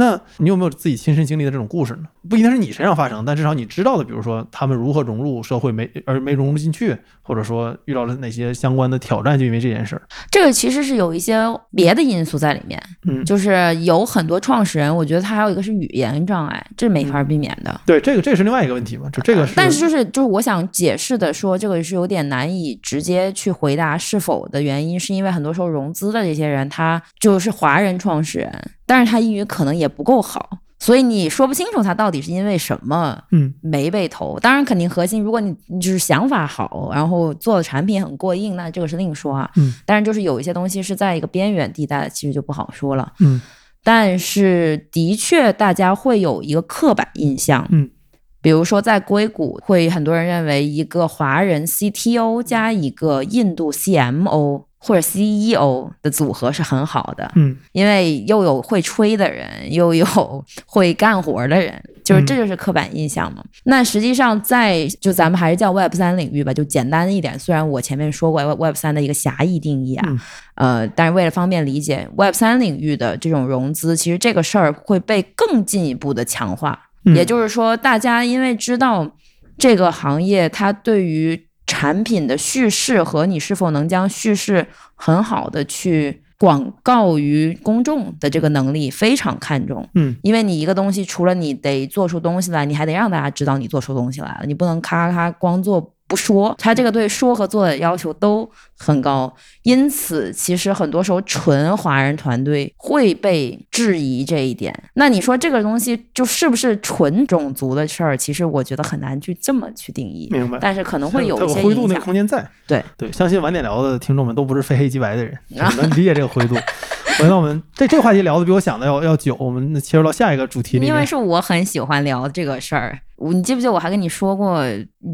那你有没有自己亲身经历的这种故事呢？不一定是你身上发生，但至少你知道的，比如说他们如何融入社会没而没融入进去，或者说遇到了哪些相关的挑战，就因为这件事儿。这个其实是有一些别的因素在里面，嗯，就是有很多创始人，我觉得他还有一个是语言障碍，这没法避免的。对，这个这个是另外一个问题嘛，就这个是，但是就是就是我想解释的说，这个是有点难以直接去回答是否的原因，是因为很多时候融资的这些人他就是华人创始人，但是他英语可能也不够好，所以你说不清楚他到底是因为什么嗯没被投。当然，肯定核心，如果你你就是想法好，然后做的产品很过硬，那这个是另说啊。嗯，但是就是有一些东西是在一个边缘地带，其实就不好说了。嗯但是的确，大家会有一个刻板印象，嗯，比如说在硅谷，会很多人认为一个华人 CTO 加一个印度 CMO 或者 CEO 的组合是很好的，嗯因为又有会吹的人，又有会干活的人，就是嗯这就是刻板印象嘛。那实际上在就咱们还是叫 Web 三领域吧，就简单一点。虽然我前面说过 Web 三的一个狭义定义啊，嗯呃，但是为了方便理解，Web 三领域的这种融资，其实这个事儿会被更进一步的强化。嗯也就是说，大家因为知道这个行业它对于产品的叙事和你是否能将叙事很好的去广告于公众的这个能力非常看重。嗯因为你一个东西，除了你得做出东西来，你还得让大家知道你做出东西来了，你不能咔咔咔光做不说。他这个对说和做的要求都很高，因此其实很多时候纯华人团队会被质疑这一点。那你说这个东西就是不是纯种族的事儿？其实我觉得很难去这么去定义，明白。但是可能会有一些有灰度那个。空间在。对对，相信晚点聊的听众们都不是非黑即白的人，能理解这个灰度。回到我们这这个话题聊的比我想的要要久，我们切入到下一个主题里面。因为是我很喜欢聊这个事儿。我你记不记得我还跟你说过，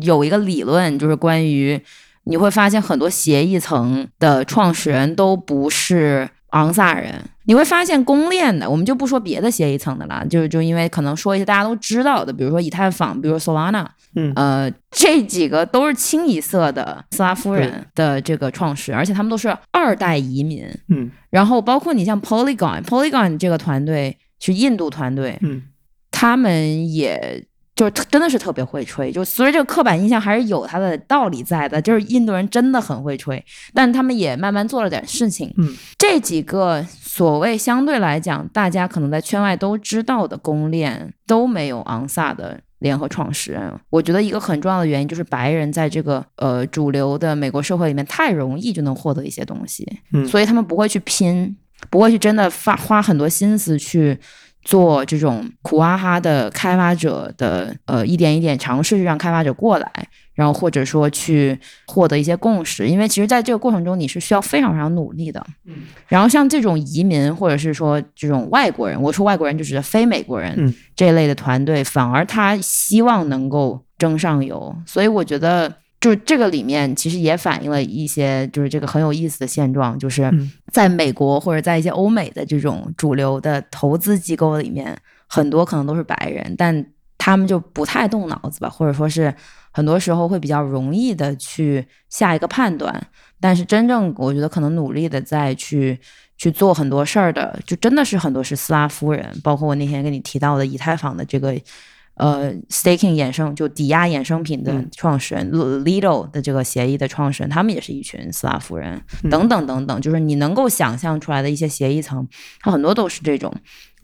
有一个理论，就是关于你会发现很多协议层的创始人都不是昂萨人。你会发现公链的，我们就不说别的协议层的了，就就因为可能说一些大家都知道的，比如说以太坊，比如说 Solana，嗯。呃，这几个都是清一色的斯拉夫人的这个创始人，而且他们都是二代移民。嗯。然后包括你像 Polygon，Polygon 这个团队是印度团队，嗯。他们也就是真的是特别会吹，就所以这个刻板印象还是有它的道理在的，就是印度人真的很会吹，但他们也慢慢做了点事情。嗯，这几个所谓相对来讲大家可能在圈外都知道的公链都没有昂萨的联合创始人。我觉得一个很重要的原因就是白人在这个呃主流的美国社会里面太容易就能获得一些东西，嗯所以他们不会去拼，不会去真的发花很多心思去。做这种苦哈哈的开发者的呃一点一点尝试让开发者过来，然后或者说去获得一些共识，因为其实在这个过程中你是需要非常非常努力的。嗯，然后像这种移民或者是说这种外国人，我说外国人就是非美国人、嗯这一类的团队，反而他希望能够争上游，所以我觉得。就是这个里面其实也反映了一些，就是这个很有意思的现状，就是嗯在美国或者在一些欧美的这种主流的投资机构里面，很多可能都是白人，但他们就不太动脑子吧，或者说是很多时候会比较容易的去下一个判断，但是真正我觉得可能努力的再去去做很多事儿的，就真的是很多是斯拉夫人，包括我那天跟你提到的以太坊的这个。呃，staking 衍生就抵押衍生品的嗯创始人、Lido 的这个协议的创始人，他们也是一群斯拉夫人，嗯等等等等，就是你能够想象出来的一些协议层，它很多都是这种，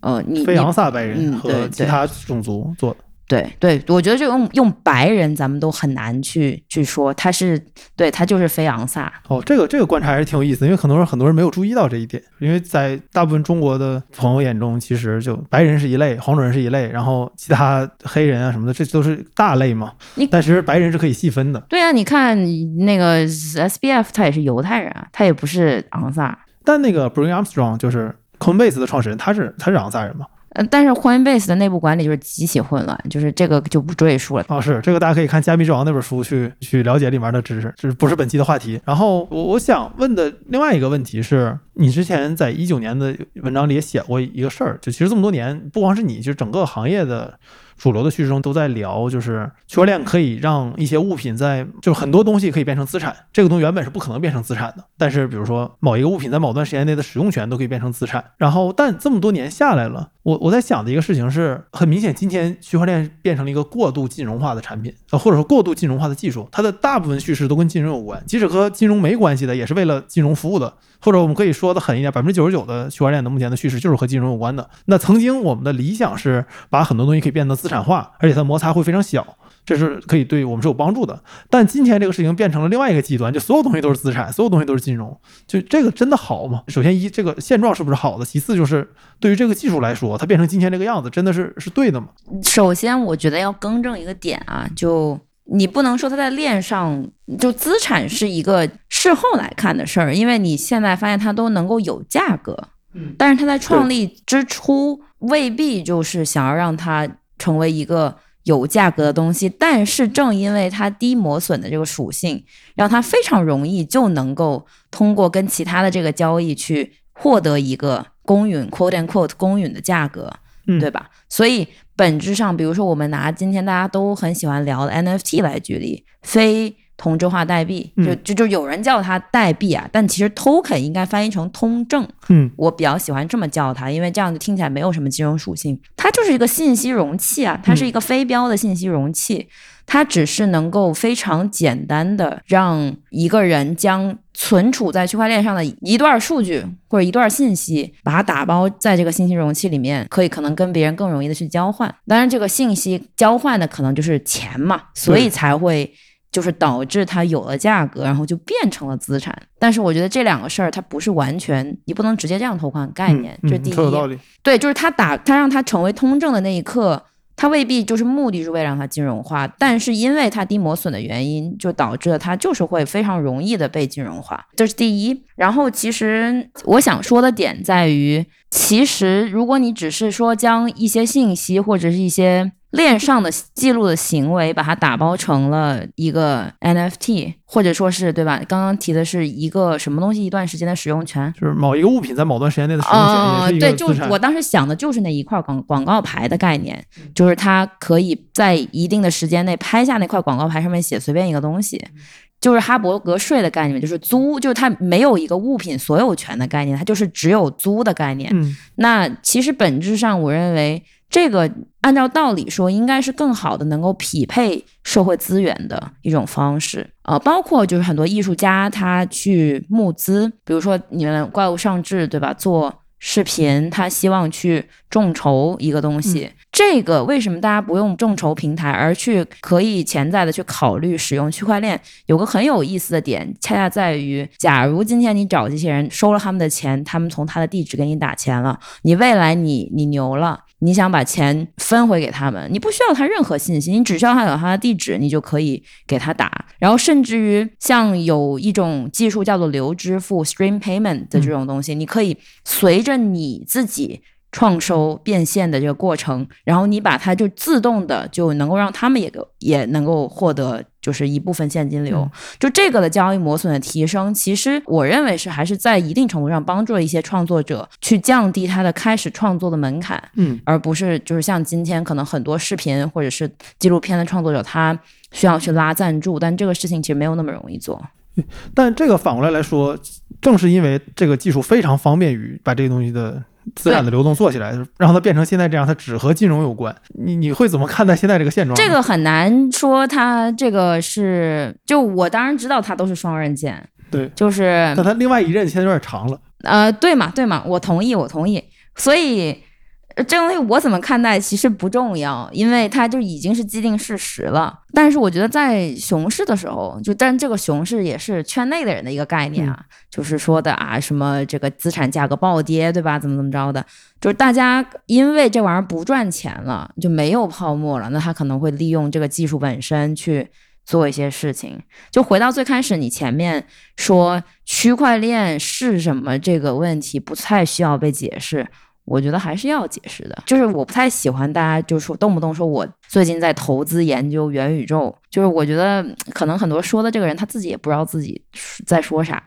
呃，你你非昂萨白人和嗯对对其他种族做的。对对，我觉得这用用白人咱们都很难去去说，他是对他就是非昂萨，哦，这个这个观察还是挺有意思的，因为很多人很多人没有注意到这一点，因为在大部分中国的朋友眼中，其实就白人是一类，黄种人是一类，然后其他黑人啊什么的，这都是大类嘛你。但其实白人是可以细分的。对啊，你看那个 SBF 他也是犹太人啊，他也不是昂萨，但那个 Bring Armstrong 就是 Coinbase 的创始人，他是他是昂萨人嘛？嗯，但是 Coinbase 的内部管理就是极其混乱，就是这个就不赘述了。哦，是这个，大家可以看《加密之王》那本书去去了解里面的知识，这不是本期的话题。然后我我想问的另外一个问题是，你之前在一九年的文章里也写过一个事儿，就其实这么多年，不光是你，就是整个行业的主流的叙事中都在聊，就是区块链可以让一些物品在，就是很多东西可以变成资产，这个东西原本是不可能变成资产的，但是比如说某一个物品在某段时间内的使用权都可以变成资产。然后，但这么多年下来了，我我在想的一个事情是，很明显，今天区块链变成了一个过度金融化的产品，呃，或者说过度金融化的技术，它的大部分叙事都跟金融有关，即使和金融没关系的，也是为了金融服务的。或者我们可以说的狠一点，百分之九十九的区块链的目前的叙事就是和金融有关的。那曾经我们的理想是把很多东西可以变得资产化，而且它摩擦会非常小。这是可以对我们是有帮助的，但今天这个事情变成了另外一个极端，就所有东西都是资产，所有东西都是金融，就这个真的好吗？首先一，这个现状是不是好的？其次就是对于这个技术来说，它变成今天这个样子，真的是是对的吗？首先，我觉得要更正一个点啊，就你不能说它在链上就资产是一个事后来看的事儿，因为你现在发现它都能够有价格，嗯但是它在创立之初未必就是想要让它成为一个有价格的东西，但是正因为它低磨损的这个属性，让它非常容易就能够通过跟其他的这个交易去获得一个公允 （quote and quote） 公允的价格，嗯对吧？所以本质上，比如说我们拿今天大家都很喜欢聊的 NFT 来举例，非同质化代币，就嗯就就有人叫它代币啊，但其实 token 应该翻译成通证。嗯我比较喜欢这么叫它，因为这样就听起来没有什么金融属性，它就是一个信息容器啊，它是一个非标的信息容器，它只是能够非常简单的让一个人将存储在区块链上的一段数据或者一段信息，把它打包在这个信息容器里面，可以可能跟别人更容易的去交换。当然，这个信息交换的可能就是钱嘛，所以才会。就是导致它有了价格，然后就变成了资产。但是我觉得这两个事儿它不是完全，你不能直接这样偷换概念，嗯这是第一。嗯有道理。对，就是它打它让它成为通证的那一刻，它未必就是目的是为了让它金融化，但是因为它低磨损的原因，就导致了它就是会非常容易的被金融化，这是第一。然后其实我想说的点在于，其实如果你只是说将一些信息或者是一些链上的记录的行为，把它打包成了一个 NFT，或者说是对吧？刚刚提的是一个什么东西一段时间的使用权，就是某一个物品在某段时间内的使用权啊、也是一对。就我当时想的就是那一块广广告牌的概念，就是它可以在一定的时间内拍下那块广告牌上面写随便一个东西，就是哈伯格税的概念，就是租，就是它没有一个物品所有权的概念，它就是只有租的概念。嗯那其实本质上，我认为这个按照道理说，应该是更好的能够匹配社会资源的一种方式。呃，包括就是很多艺术家他去募资，比如说你们怪物上志，对吧？做视频，他希望去众筹一个东西。这个为什么大家不用众筹平台，而去可以潜在的去考虑使用区块链？有个很有意思的点，恰恰在于，假如今天你找这些人收了他们的钱，他们从他的地址给你打钱了，你未来你你牛了。你想把钱分回给他们，你不需要他任何信息，你只需要他有他的地址，你就可以给他打。然后甚至于像有一种技术叫做流支付 （stream payment） 的这种东西，你可以随着你自己。创收变现的这个过程，然后你把它就自动的就能够让他们也也能够获得就是一部分现金流，就这个的交易磨损的提升，其实我认为是还是在一定程度上帮助了一些创作者去降低他的开始创作的门槛，嗯，而不是就是像今天可能很多视频或者是纪录片的创作者他需要去拉赞助，但这个事情其实没有那么容易做。但这个反过来来说，正是因为这个技术非常方便于把这个东西的。资产的流动做起来，让它变成现在这样，它只和金融有关。你你会怎么看待现在这个现状？这个很难说，它这个是就我当然知道它都是双刃剑，对，就是，但它另外一刃现在有点长了。呃，对嘛对嘛，我同意我同意，所以。这东西我怎么看待其实不重要，因为它就已经是既定事实了。但是我觉得在熊市的时候，就但这个熊市也是圈内的人的一个概念啊，就是说的啊什么这个资产价格暴跌，对吧？怎么怎么着的，就是大家因为这玩意儿不赚钱了，就没有泡沫了，那他可能会利用这个技术本身去做一些事情。就回到最开始你前面说区块链是什么这个问题，不太需要被解释。我觉得还是要解释的，就是我不太喜欢大家就说动不动说我最近在投资研究元宇宙，就是我觉得可能很多说的这个人他自己也不知道自己在说啥，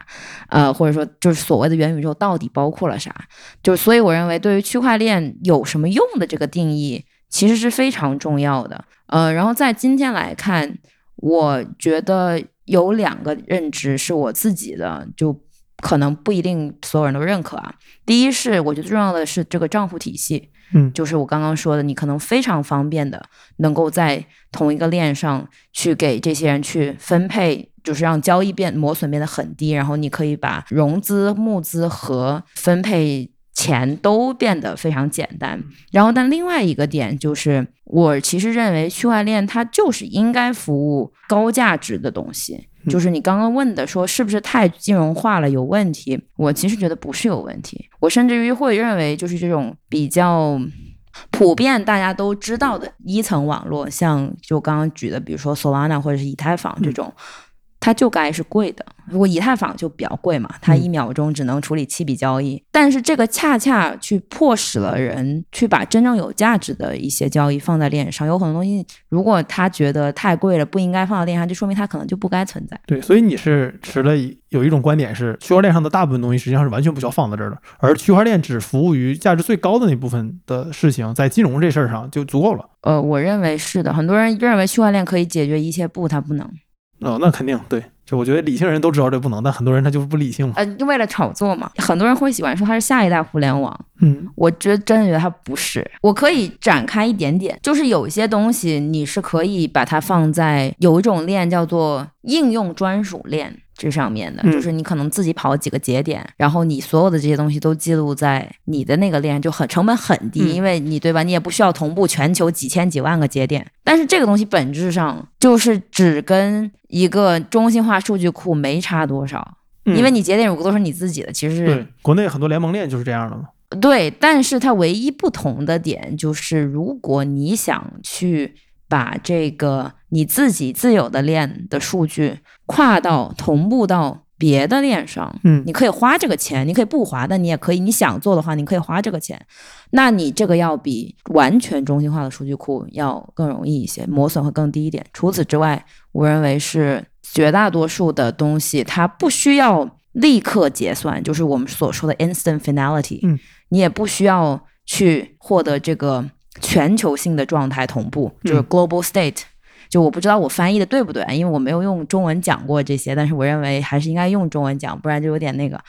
呃，或者说就是所谓的元宇宙到底包括了啥，就所以我认为对于区块链有什么用的这个定义其实是非常重要的，呃，然后在今天来看，我觉得有两个认知是我自己的就。可能不一定所有人都认可啊。第一是，我觉得重要的是这个账户体系，嗯，就是我刚刚说的，你可能非常方便的能够在同一个链上去给这些人去分配，就是让交易变磨损变得很低，然后你可以把融资、募资和分配钱都变得非常简单。然后，但另外一个点就是，我其实认为区块链它就是应该服务高价值的东西。就是你刚刚问的，说是不是太金融化了有问题？我其实觉得不是有问题，我甚至于会认为，就是这种比较普遍大家都知道的一层网络，像就刚刚举的，比如说 Solana 或者是以太坊这种。它就该是贵的，如果以太坊就比较贵嘛，它一秒钟只能处理七笔交易，但是这个恰恰去迫使了人去把真正有价值的一些交易放在链上。有很多东西，如果他觉得太贵了，不应该放到链上，就说明它可能就不该存在。对，所以你是持了有一种观点是，区块链上的大部分东西实际上是完全不需要放在这儿的，而区块链只服务于价值最高的那部分的事情，在金融这事儿上就足够了。呃，我认为是的，很多人认为区块链可以解决一切，不，它不能。哦，那肯定对，就我觉得理性人都知道这不能，但很多人他就是不理性嘛。呃，就为了炒作嘛，很多人会喜欢说它是下一代互联网。嗯，我觉得真的觉得它不是。我可以展开一点点，就是有一些东西你是可以把它放在有一种链叫做应用专属链。这上面的，就是你可能自己跑几个节点，然后你所有的这些东西都记录在你的那个链，就很成本很低，因为你对吧？你也不需要同步全球几千几万个节点。但是这个东西本质上就是只跟一个中心化数据库没差多少，因为你节点如果都是你自己的，其实是国内很多联盟链就是这样的嘛。对，但是它唯一不同的点就是，如果你想去把这个你自己自有的链的数据。跨到同步到别的链上，嗯，你可以花这个钱，你可以不花，但你也可以，你想做的话，你可以花这个钱。那你这个要比完全中心化的数据库要更容易一些，磨损会更低一点。除此之外，我认为是绝大多数的东西它不需要立刻结算，就是我们所说的 instant finality，嗯，你也不需要去获得这个全球性的状态同步，就是 global state。就我不知道我翻译的对不对，因为我没有用中文讲过这些，但是我认为还是应该用中文讲，不然就有点那个。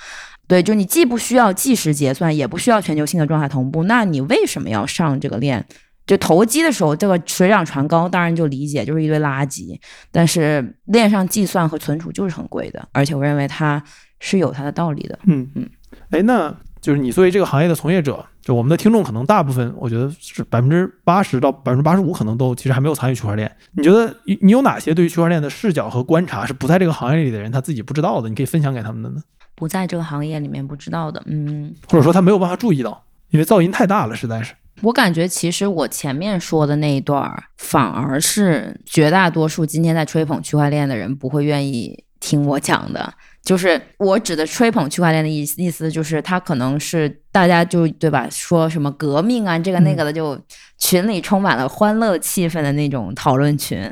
对，就你既不需要即时结算，也不需要全球性的状态同步，那你为什么要上这个链就投机的时候，这个水涨船高，当然就理解，就是一堆垃圾。但是链上计算和存储就是很贵的，而且我认为它是有它的道理的。嗯嗯，哎，那就是你作为这个行业的从业者，就我们的听众可能大部分，我觉得是百分之八十到百分之八十五，可能都其实还没有参与区块链。你觉得你你有哪些对于区块链的视角和观察是不在这个行业里的人他自己不知道的？你可以分享给他们的呢？不在这个行业里面不知道的，嗯，或者说他没有办法注意到，因为噪音太大了，实在是。我感觉其实我前面说的那一段儿，反而是绝大多数今天在吹捧区块链的人不会愿意听我讲的。就是我指的吹捧区块链的意意思，就是它可能是大家就对吧，说什么革命啊，这个那个的，就群里充满了欢乐气氛的那种讨论群。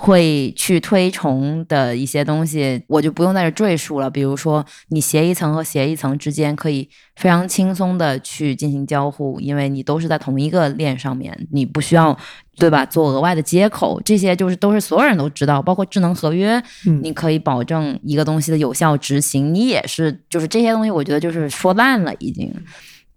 会去推崇的一些东西，我就不用在这赘述了。比如说，你协议层和协议层之间可以非常轻松的去进行交互，因为你都是在同一个链上面，你不需要，对吧？做额外的接口，这些就是都是所有人都知道。包括智能合约，你可以保证一个东西的有效执行，你也是，就是这些东西，我觉得就是说烂了已经。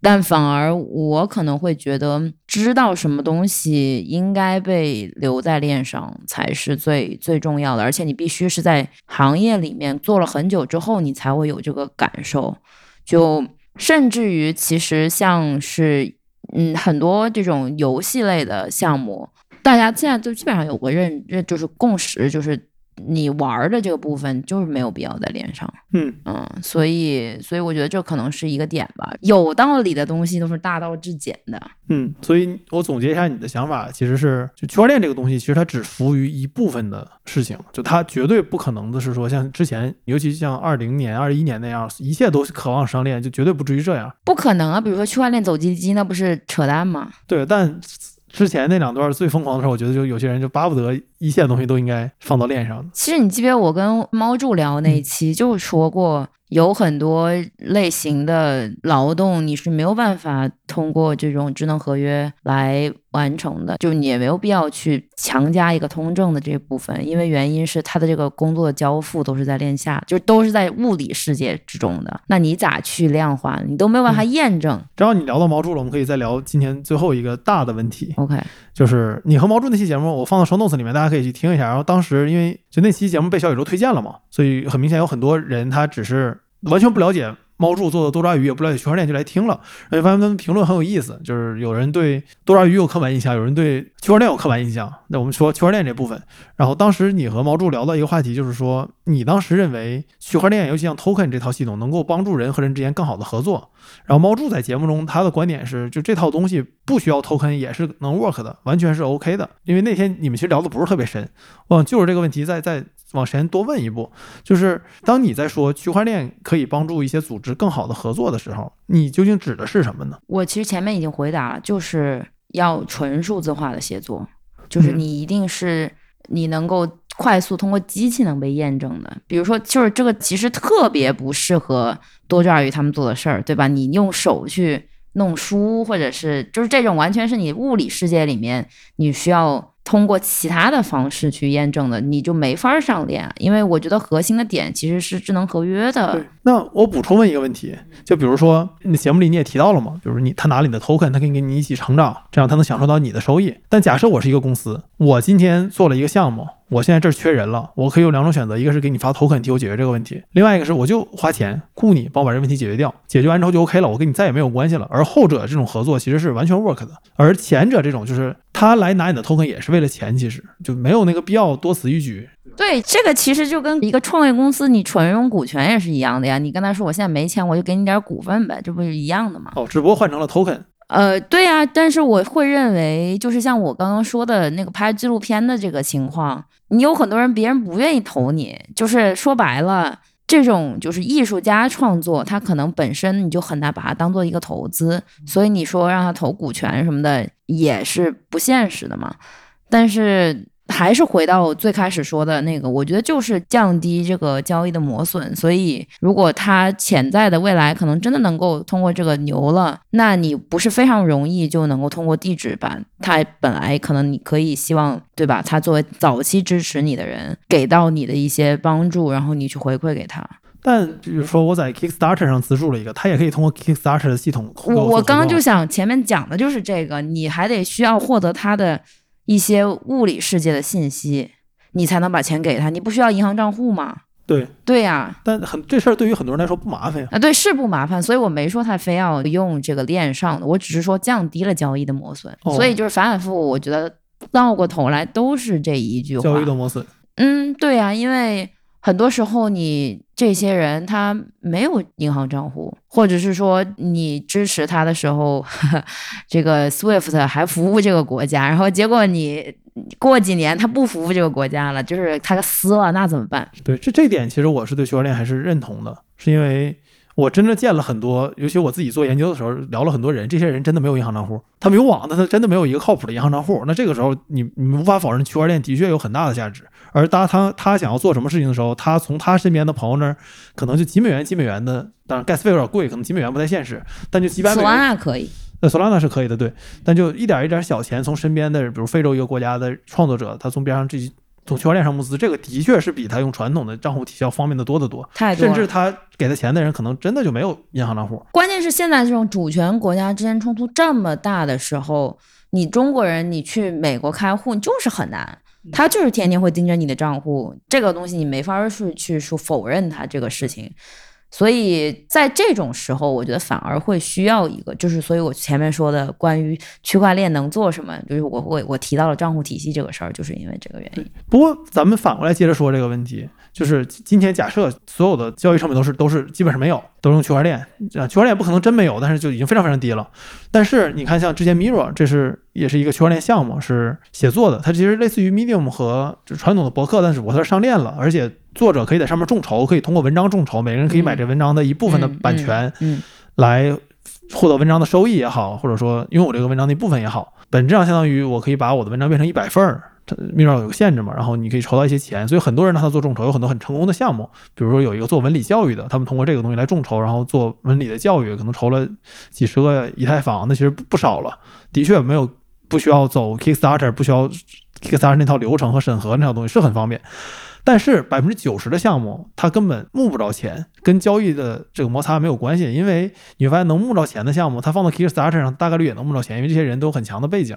但反而我可能会觉得，知道什么东西应该被留在链上才是最最重要的，而且你必须是在行业里面做了很久之后，你才会有这个感受。就甚至于，其实像是嗯很多这种游戏类的项目，大家现在就基本上有个认认，就是共识，就是。你玩的这个部分就是没有必要在连上，嗯嗯，所以所以我觉得这可能是一个点吧。有道理的东西都是大道至简的，嗯，所以我总结一下你的想法，其实是就区块链这个东西，其实它只服务于一部分的事情，就它绝对不可能的是说像之前，尤其像二零年、二一年那样，一切都渴望商链，就绝对不至于这样，不可能啊。比如说区块链走基金，那不是扯淡吗？对，但。之前那两段最疯狂的时候，我觉得就有些人就巴不得一切东西都应该放到链上。其实你记不记得我跟猫柱聊那一期，就说过。有很多类型的劳动，你是没有办法通过这种智能合约来完成的，就你也没有必要去强加一个通证的这部分，因为原因是他的这个工作交付都是在链下，就都是在物理世界之中的，那你咋去量化？你都没有办法验证。正好你聊到毛柱了，我们可以再聊今天最后一个大的问题。OK，就是你和毛柱那期节目，我放到 show notes 里面，大家可以去听一下。然后当时因为就那期节目被小宇宙推荐了嘛，所以很明显有很多人他只是。完全不了解猫柱做的多抓鱼，也不了解区块链就来听了，哎发现他们评论很有意思，就是有人对多抓鱼有刻板印象，有人对区块链有刻板印象。那我们说区块链这部分，然后当时你和毛柱聊到一个话题，就是说你当时认为区块链，尤其像 token 这套系统，能够帮助人和人之间更好的合作。然后猫柱在节目中他的观点是，就这套东西不需要 token 也是能 work 的，完全是 OK 的。因为那天你们其实聊的不是特别深，我想就是这个问题再再。往前多问一步，就是当你在说区块链可以帮助一些组织更好的合作的时候，你究竟指的是什么呢？我其实前面已经回答了，就是要纯数字化的协作，就是你一定是你能够快速通过机器能被验证的。比如说，就是这个其实特别不适合多抓鱼他们做的事儿，对吧？你用手去弄书，或者是就是这种完全是你物理世界里面你需要。通过其他的方式去验证的，你就没法上链，因为我觉得核心的点其实是智能合约的。那我补充问一个问题，就比如说你节目里你也提到了嘛，比如你他拿了你的 token，他可以跟你一起成长，这样他能享受到你的收益。但假设我是一个公司，我今天做了一个项目。我现在这儿缺人了，我可以有两种选择，一个是给你发 token 替我解决这个问题，另外一个是我就花钱雇你帮我把这问题解决掉，解决完之后就 OK 了，我跟你再也没有关系了。而后者这种合作其实是完全 work 的，而前者这种就是他来拿你的 token 也是为了钱，其实就没有那个必要多此一举。对，这个其实就跟一个创业公司你纯用股权也是一样的呀，你跟他说我现在没钱，我就给你点股份呗，这不是一样的吗？哦，只不过换成了 token。呃，对呀，但是我会认为，就是像我刚刚说的那个拍纪录片的这个情况，你有很多人，别人不愿意投你，就是说白了，这种就是艺术家创作，他可能本身你就很难把它当做一个投资，所以你说让他投股权什么的也是不现实的嘛，但是。还是回到最开始说的那个，我觉得就是降低这个交易的磨损。所以，如果它潜在的未来可能真的能够通过这个牛了，那你不是非常容易就能够通过地址把它本来可能你可以希望对吧？他作为早期支持你的人给到你的一些帮助，然后你去回馈给他。但比如说我在 Kickstarter 上资助了一个，他也可以通过 Kickstarter 的系统。我我刚刚就想前面讲的就是这个，你还得需要获得他的一些物理世界的信息，你才能把钱给他。你不需要银行账户吗？对对呀，但很这事儿对于很多人来说不麻烦呀。啊，对，是不麻烦，所以我没说他非要用这个链上的，我只是说降低了交易的磨损。所以就是反反复复，我觉得绕过头来都是这一句话。交易的磨损。嗯，对呀，因为很多时候你这些人他没有银行账户，或者是说你支持他的时候，这个 SWIFT 还服务这个国家，然后结果你。过几年他不服务这个国家了，就是他撕了，那怎么办？对，这这点其实我是对区块链还是认同的，是因为我真的见了很多，尤其我自己做研究的时候聊了很多人，这些人真的没有银行账户，他们有网的，他真的没有一个靠谱的银行账户。那这个时候你你无法否认区块链的确有很大的价值，而当他他想要做什么事情的时候，他从他身边的朋友那儿可能就几美元几美元的，当然 gas 费有点贵，可能几美元不太现实，但就几百美元可以。那 Solana 是可以的，对，但就一点一点小钱从身边的，比如非洲一个国家的创作者，他从边上这从区块链上募资，这个的确是比他用传统的账户体系要方便的多得多。太多。甚至他给他钱的人可能真的就没有银行账户。关键是现在这种主权国家之间冲突这么大的时候，你中国人你去美国开户就是很难，他就是天天会盯着你的账户，这个东西你没法去去说否认他这个事情。所以在这种时候，我觉得反而会需要一个，就是所以我前面说的关于区块链能做什么，就是我我我提到了账户体系这个事儿，就是因为这个原因。不过咱们反过来接着说这个问题，就是今天假设所有的交易成本都是都是基本上没有，都用区块链啊，区块链不可能真没有，但是就已经非常非常低了。但是你看，像之前 Mirror，这是也是一个区块链项目，是写作的，它其实类似于 Medium 和传统的博客，但是我它上链了，而且。作者可以在上面众筹，可以通过文章众筹，每个人可以买这文章的一部分的版权，来获得文章的收益也好，或者说拥有这个文章的一部分也好，本质上相当于我可以把我的文章变成一百份儿，密码有个限制嘛，然后你可以筹到一些钱，所以很多人让他做众筹，有很多很成功的项目，比如说有一个做文理教育的，他们通过这个东西来众筹，然后做文理的教育，可能筹了几十个以太坊，那其实不少了，的确没有不需要走 Kickstarter，不需要 Kickstarter 那套流程和审核那套东西是很方便。但是百分之九十的项目，它根本募不着钱，跟交易的这个摩擦没有关系。因为你会发现，能募着钱的项目，它放到 Kickstarter 上，大概率也能募着钱，因为这些人都有很强的背景。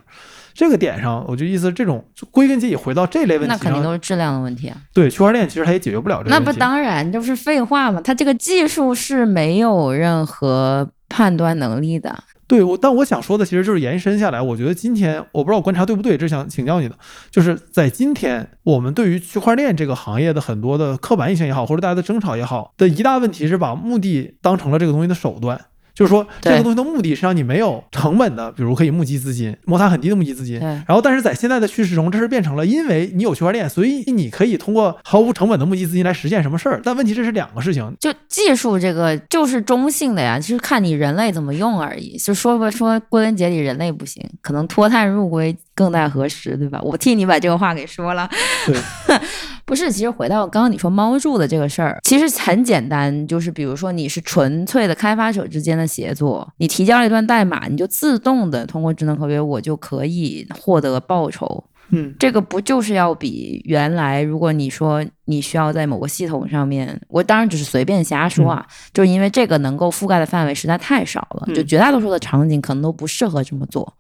这个点上，我就意思，这种归根结底回到这类问题，那肯定都是质量的问题啊。对，区块链其实它也解决不了这个问题。那不当然，这不是废话吗？它这个技术是没有任何判断能力的。对，我但我想说的其实就是延伸下来，我觉得今天我不知道我观察对不对，这想请教你的，就是在今天我们对于区块链这个行业的很多的刻板印象也好，或者大家的争吵也好，的一大问题是把目的当成了这个东西的手段。就是说，这个东西的目的是让你没有成本的，比如可以募集资金，摩擦很低的募集资金。然后，但是在现在的趋势中，这是变成了，因为你有区块链，所以你可以通过毫无成本的募集资金来实现什么事儿。但问题这是两个事情，就技术这个就是中性的呀，就是看你人类怎么用而已。就说吧，说归根结底人类不行，可能脱碳入规。更待何时，对吧？我替你把这个话给说了。对，不是，其实回到刚刚你说猫住的这个事儿，其实很简单，就是比如说你是纯粹的开发者之间的协作，你提交了一段代码，你就自动的通过智能合约，我就可以获得报酬。嗯，这个不就是要比原来，如果你说你需要在某个系统上面，我当然只是随便瞎说啊，就是因为这个能够覆盖的范围实在太少了，就绝大多数的场景可能都不适合这么做。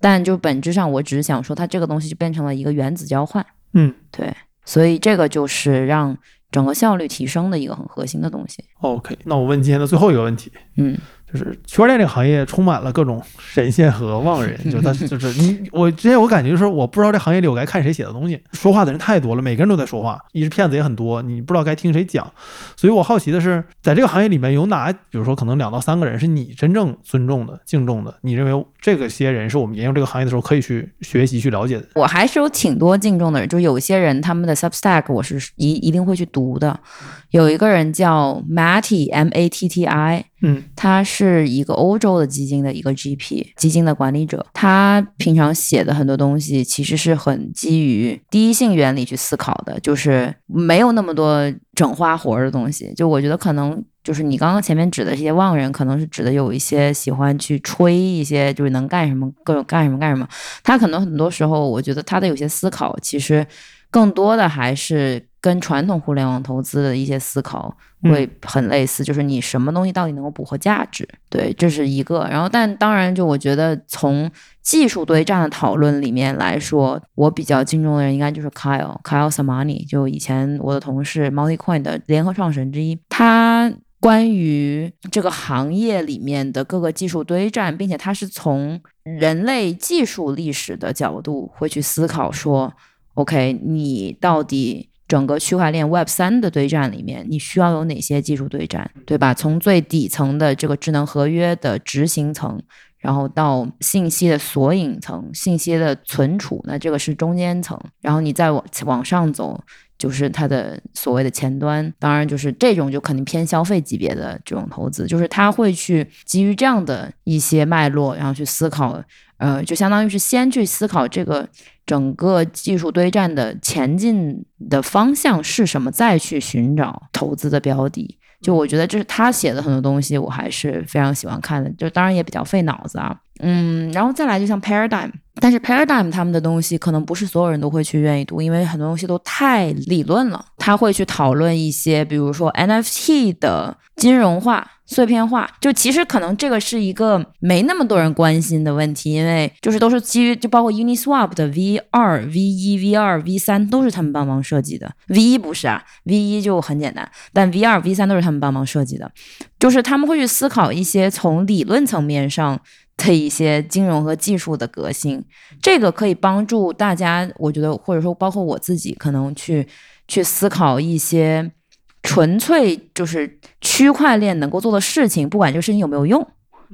但就本质上，我只是想说，它这个东西就变成了一个原子交换。嗯，对，所以这个就是让整个效率提升的一个很核心的东西。OK，那我问今天的最后一个问题。嗯。就是区块链这个行业充满了各种神仙和妄人，就他 就是你，我之前我感觉就是我不知道这行业里我该看谁写的东西，说话的人太多了，每个人都在说话，一是骗子也很多，你不知道该听谁讲，所以我好奇的是，在这个行业里面有哪，比如说可能两到三个人是你真正尊重的、敬重的，你认为这个些人是我们研究这个行业的时候可以去学习、去了解的？我还是有挺多敬重的人，就有些人他们的 Substack 我是一一定会去读的，有一个人叫 Matty M A T T I。嗯，他是一个欧洲的基金的一个 GP 基金的管理者，他平常写的很多东西其实是很基于第一性原理去思考的，就是没有那么多整花活的东西。就我觉得可能就是你刚刚前面指的这些旺人，可能是指的有一些喜欢去吹一些就是能干什么各种干什么干什么。他可能很多时候，我觉得他的有些思考其实更多的还是。跟传统互联网投资的一些思考会很类似，就是你什么东西到底能够捕获价值，对，这是一个。然后，但当然，就我觉得从技术对战的讨论里面来说，我比较敬重的人应该就是 Kyle Kyle Samani，就以前我的同事 MultiCoin 的联合创始人之一，他。关于这个行业里面的各个技术对战，并且他是从人类技术历史的角度会去思考说，OK，你到底整个区块链 Web 三的对战里面，你需要有哪些技术对战，对吧？从最底层的这个智能合约的执行层，然后到信息的索引层、信息的存储，那这个是中间层，然后你再往往上走。就是它的所谓的前端，当然就是这种就肯定偏消费级别的这种投资，就是他会去基于这样的一些脉络，然后去思考，呃，就相当于是先去思考这个整个技术堆栈的前进的方向是什么，再去寻找投资的标的。就我觉得这是他写的很多东西，我还是非常喜欢看的。就当然也比较费脑子啊，嗯，然后再来就像 Paradigm，但是 Paradigm 他们的东西可能不是所有人都会去愿意读，因为很多东西都太理论了。他会去讨论一些，比如说 NFT 的金融化、碎片化，就其实可能这个是一个没那么多人关心的问题，因为就是都是基于就包括 Uniswap 的 V 二、V 一、V 二、V 三都是他们帮忙设计的，V 一不是啊，V 一就很简单，但 V 二、V 三都是他们帮忙设计的，就是他们会去思考一些从理论层面上。的一些金融和技术的革新，这个可以帮助大家，我觉得或者说包括我自己，可能去去思考一些纯粹就是区块链能够做的事情，不管这个事情有没有用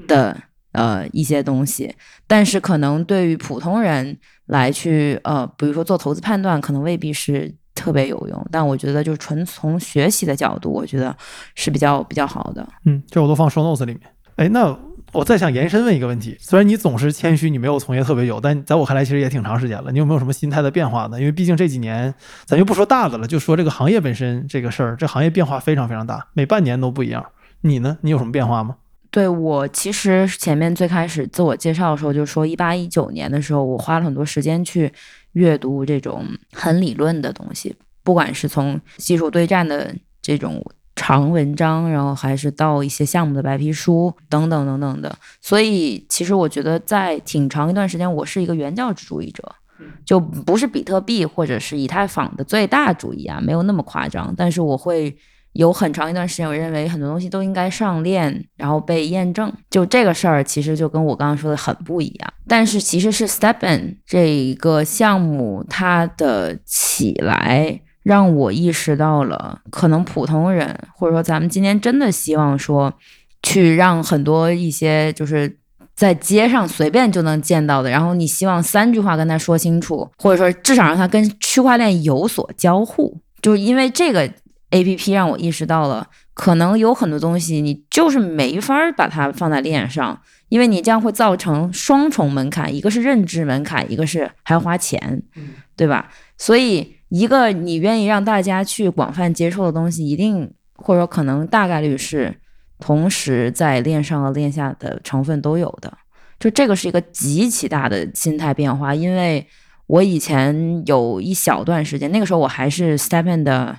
的呃一些东西，但是可能对于普通人来去呃，比如说做投资判断，可能未必是特别有用，但我觉得就是纯从学习的角度，我觉得是比较比较好的。嗯，这我都放 show notes 里面。哎，那我再想延伸问一个问题，虽然你总是谦虚，你没有从业特别久，但在我看来其实也挺长时间了。你有没有什么心态的变化呢？因为毕竟这几年，咱就不说大的了，就说这个行业本身这个事儿，这行业变化非常非常大，每半年都不一样。你呢？你有什么变化吗？对我其实前面最开始自我介绍的时候就说，一八一九年的时候，我花了很多时间去阅读这种很理论的东西，不管是从技术对战的这种。长文章，然后还是到一些项目的白皮书等等等等的，所以其实我觉得在挺长一段时间，我是一个原教旨主义者，就不是比特币或者是以太坊的最大主义啊，没有那么夸张。但是我会有很长一段时间，我认为很多东西都应该上链，然后被验证。就这个事儿，其实就跟我刚刚说的很不一样。但是其实是 Stepn 这一个项目它的起来。让我意识到了，可能普通人或者说咱们今天真的希望说，去让很多一些就是在街上随便就能见到的，然后你希望三句话跟他说清楚，或者说至少让他跟区块链有所交互，就是因为这个 A P P 让我意识到了，可能有很多东西你就是没法把它放在链上，因为你这样会造成双重门槛，一个是认知门槛，一个是还要花钱，对吧？所以。一个你愿意让大家去广泛接受的东西，一定或者说可能大概率是同时在链上和链下的成分都有的。就这个是一个极其大的心态变化，因为我以前有一小段时间，那个时候我还是 stepin 的。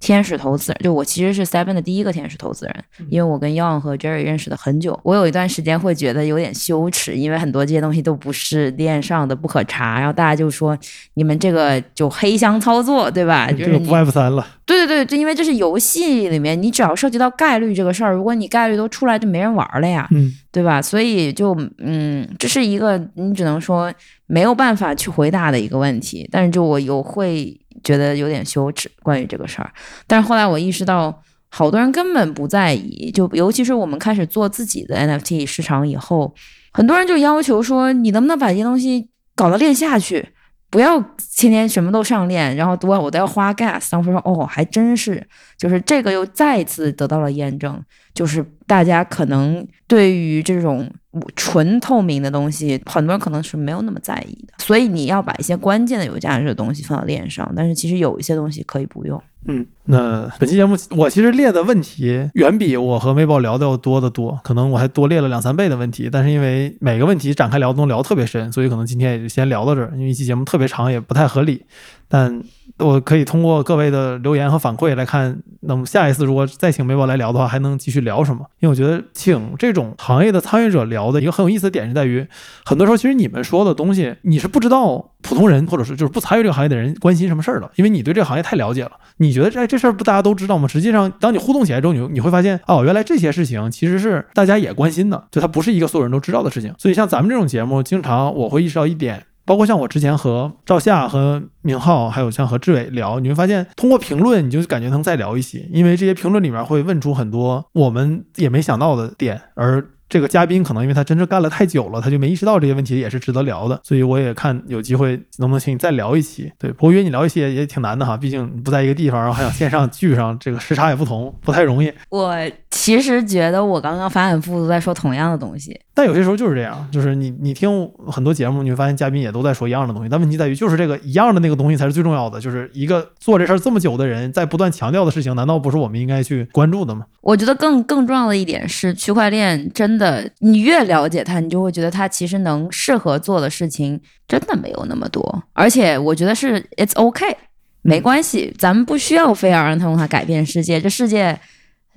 天使投资人，就我其实是 Seven 的第一个天使投资人，因为我跟 Young 和 Jerry 认识的很久。我有一段时间会觉得有点羞耻，因为很多这些东西都不是链上的，不可查。然后大家就说你们这个就黑箱操作，对吧？就是不 Web 三了。对对对，就因为这是游戏里面，你只要涉及到概率这个事儿，如果你概率都出来，就没人玩了呀，嗯，对吧？所以就嗯，这是一个你只能说没有办法去回答的一个问题。但是就我有会。觉得有点羞耻，关于这个事儿。但是后来我意识到，好多人根本不在意。就尤其是我们开始做自己的 NFT 市场以后，很多人就要求说，你能不能把这些东西搞到链下去，不要天天什么都上链，然后我我都要花 gas。当时说，哦，还真是，就是这个又再次得到了验证，就是大家可能对于这种。纯透明的东西，很多人可能是没有那么在意的，所以你要把一些关键的有价值的东西放到链上。但是其实有一些东西可以不用。嗯，那本期节目我其实列的问题远比我和妹宝聊的要多得多，可能我还多列了两三倍的问题。但是因为每个问题展开聊都能聊特别深，所以可能今天也就先聊到这儿。因为一期节目特别长也不太合理。但我可以通过各位的留言和反馈来看，那么下一次如果再请梅宝来聊的话，还能继续聊什么？因为我觉得请这种行业的参与者聊的一个很有意思的点是在于，很多时候其实你们说的东西，你是不知道普通人或者是就是不参与这个行业的人关心什么事儿的，因为你对这个行业太了解了。你觉得这这事儿不大家都知道吗？实际上，当你互动起来之后，你你会发现，哦，原来这些事情其实是大家也关心的，就它不是一个所有人都知道的事情。所以像咱们这种节目，经常我会意识到一点。包括像我之前和赵夏、和明浩，还有像和志伟聊，你会发现，通过评论，你就感觉能再聊一些，因为这些评论里面会问出很多我们也没想到的点，而。这个嘉宾可能因为他真正干了太久了，他就没意识到这些问题也是值得聊的，所以我也看有机会能不能请你再聊一期。对，不过约你聊一期也挺难的哈，毕竟不在一个地方，然后还想线上聚上，这个时差也不同，不太容易。我其实觉得我刚刚反反复复在说同样的东西，但有些时候就是这样，就是你你听很多节目，你会发现嘉宾也都在说一样的东西，但问题在于就是这个一样的那个东西才是最重要的，就是一个做这事儿这么久的人在不断强调的事情，难道不是我们应该去关注的吗？我觉得更更重要的一点是，区块链真的你越了解他，你就会觉得他其实能适合做的事情真的没有那么多。而且我觉得是 it's okay，没关系，咱们不需要非要让他用它改变世界。这世界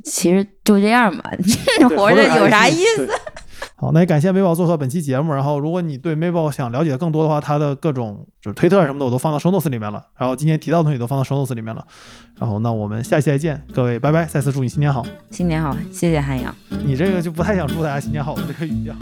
其实就这样嘛，活着有啥意思？好，那也感谢 Mabel 做客本期节目。然后，如果你对 Mabel 想了解更多的话，他的各种就是推特什么的，我都放到 show notes 里面了。然后今天提到的东西都放到 show notes 里面了。然后，那我们下期再见，各位，拜拜！再次祝你新年好，新年好，谢谢汉阳。你这个就不太想祝大家新年好的这个语调。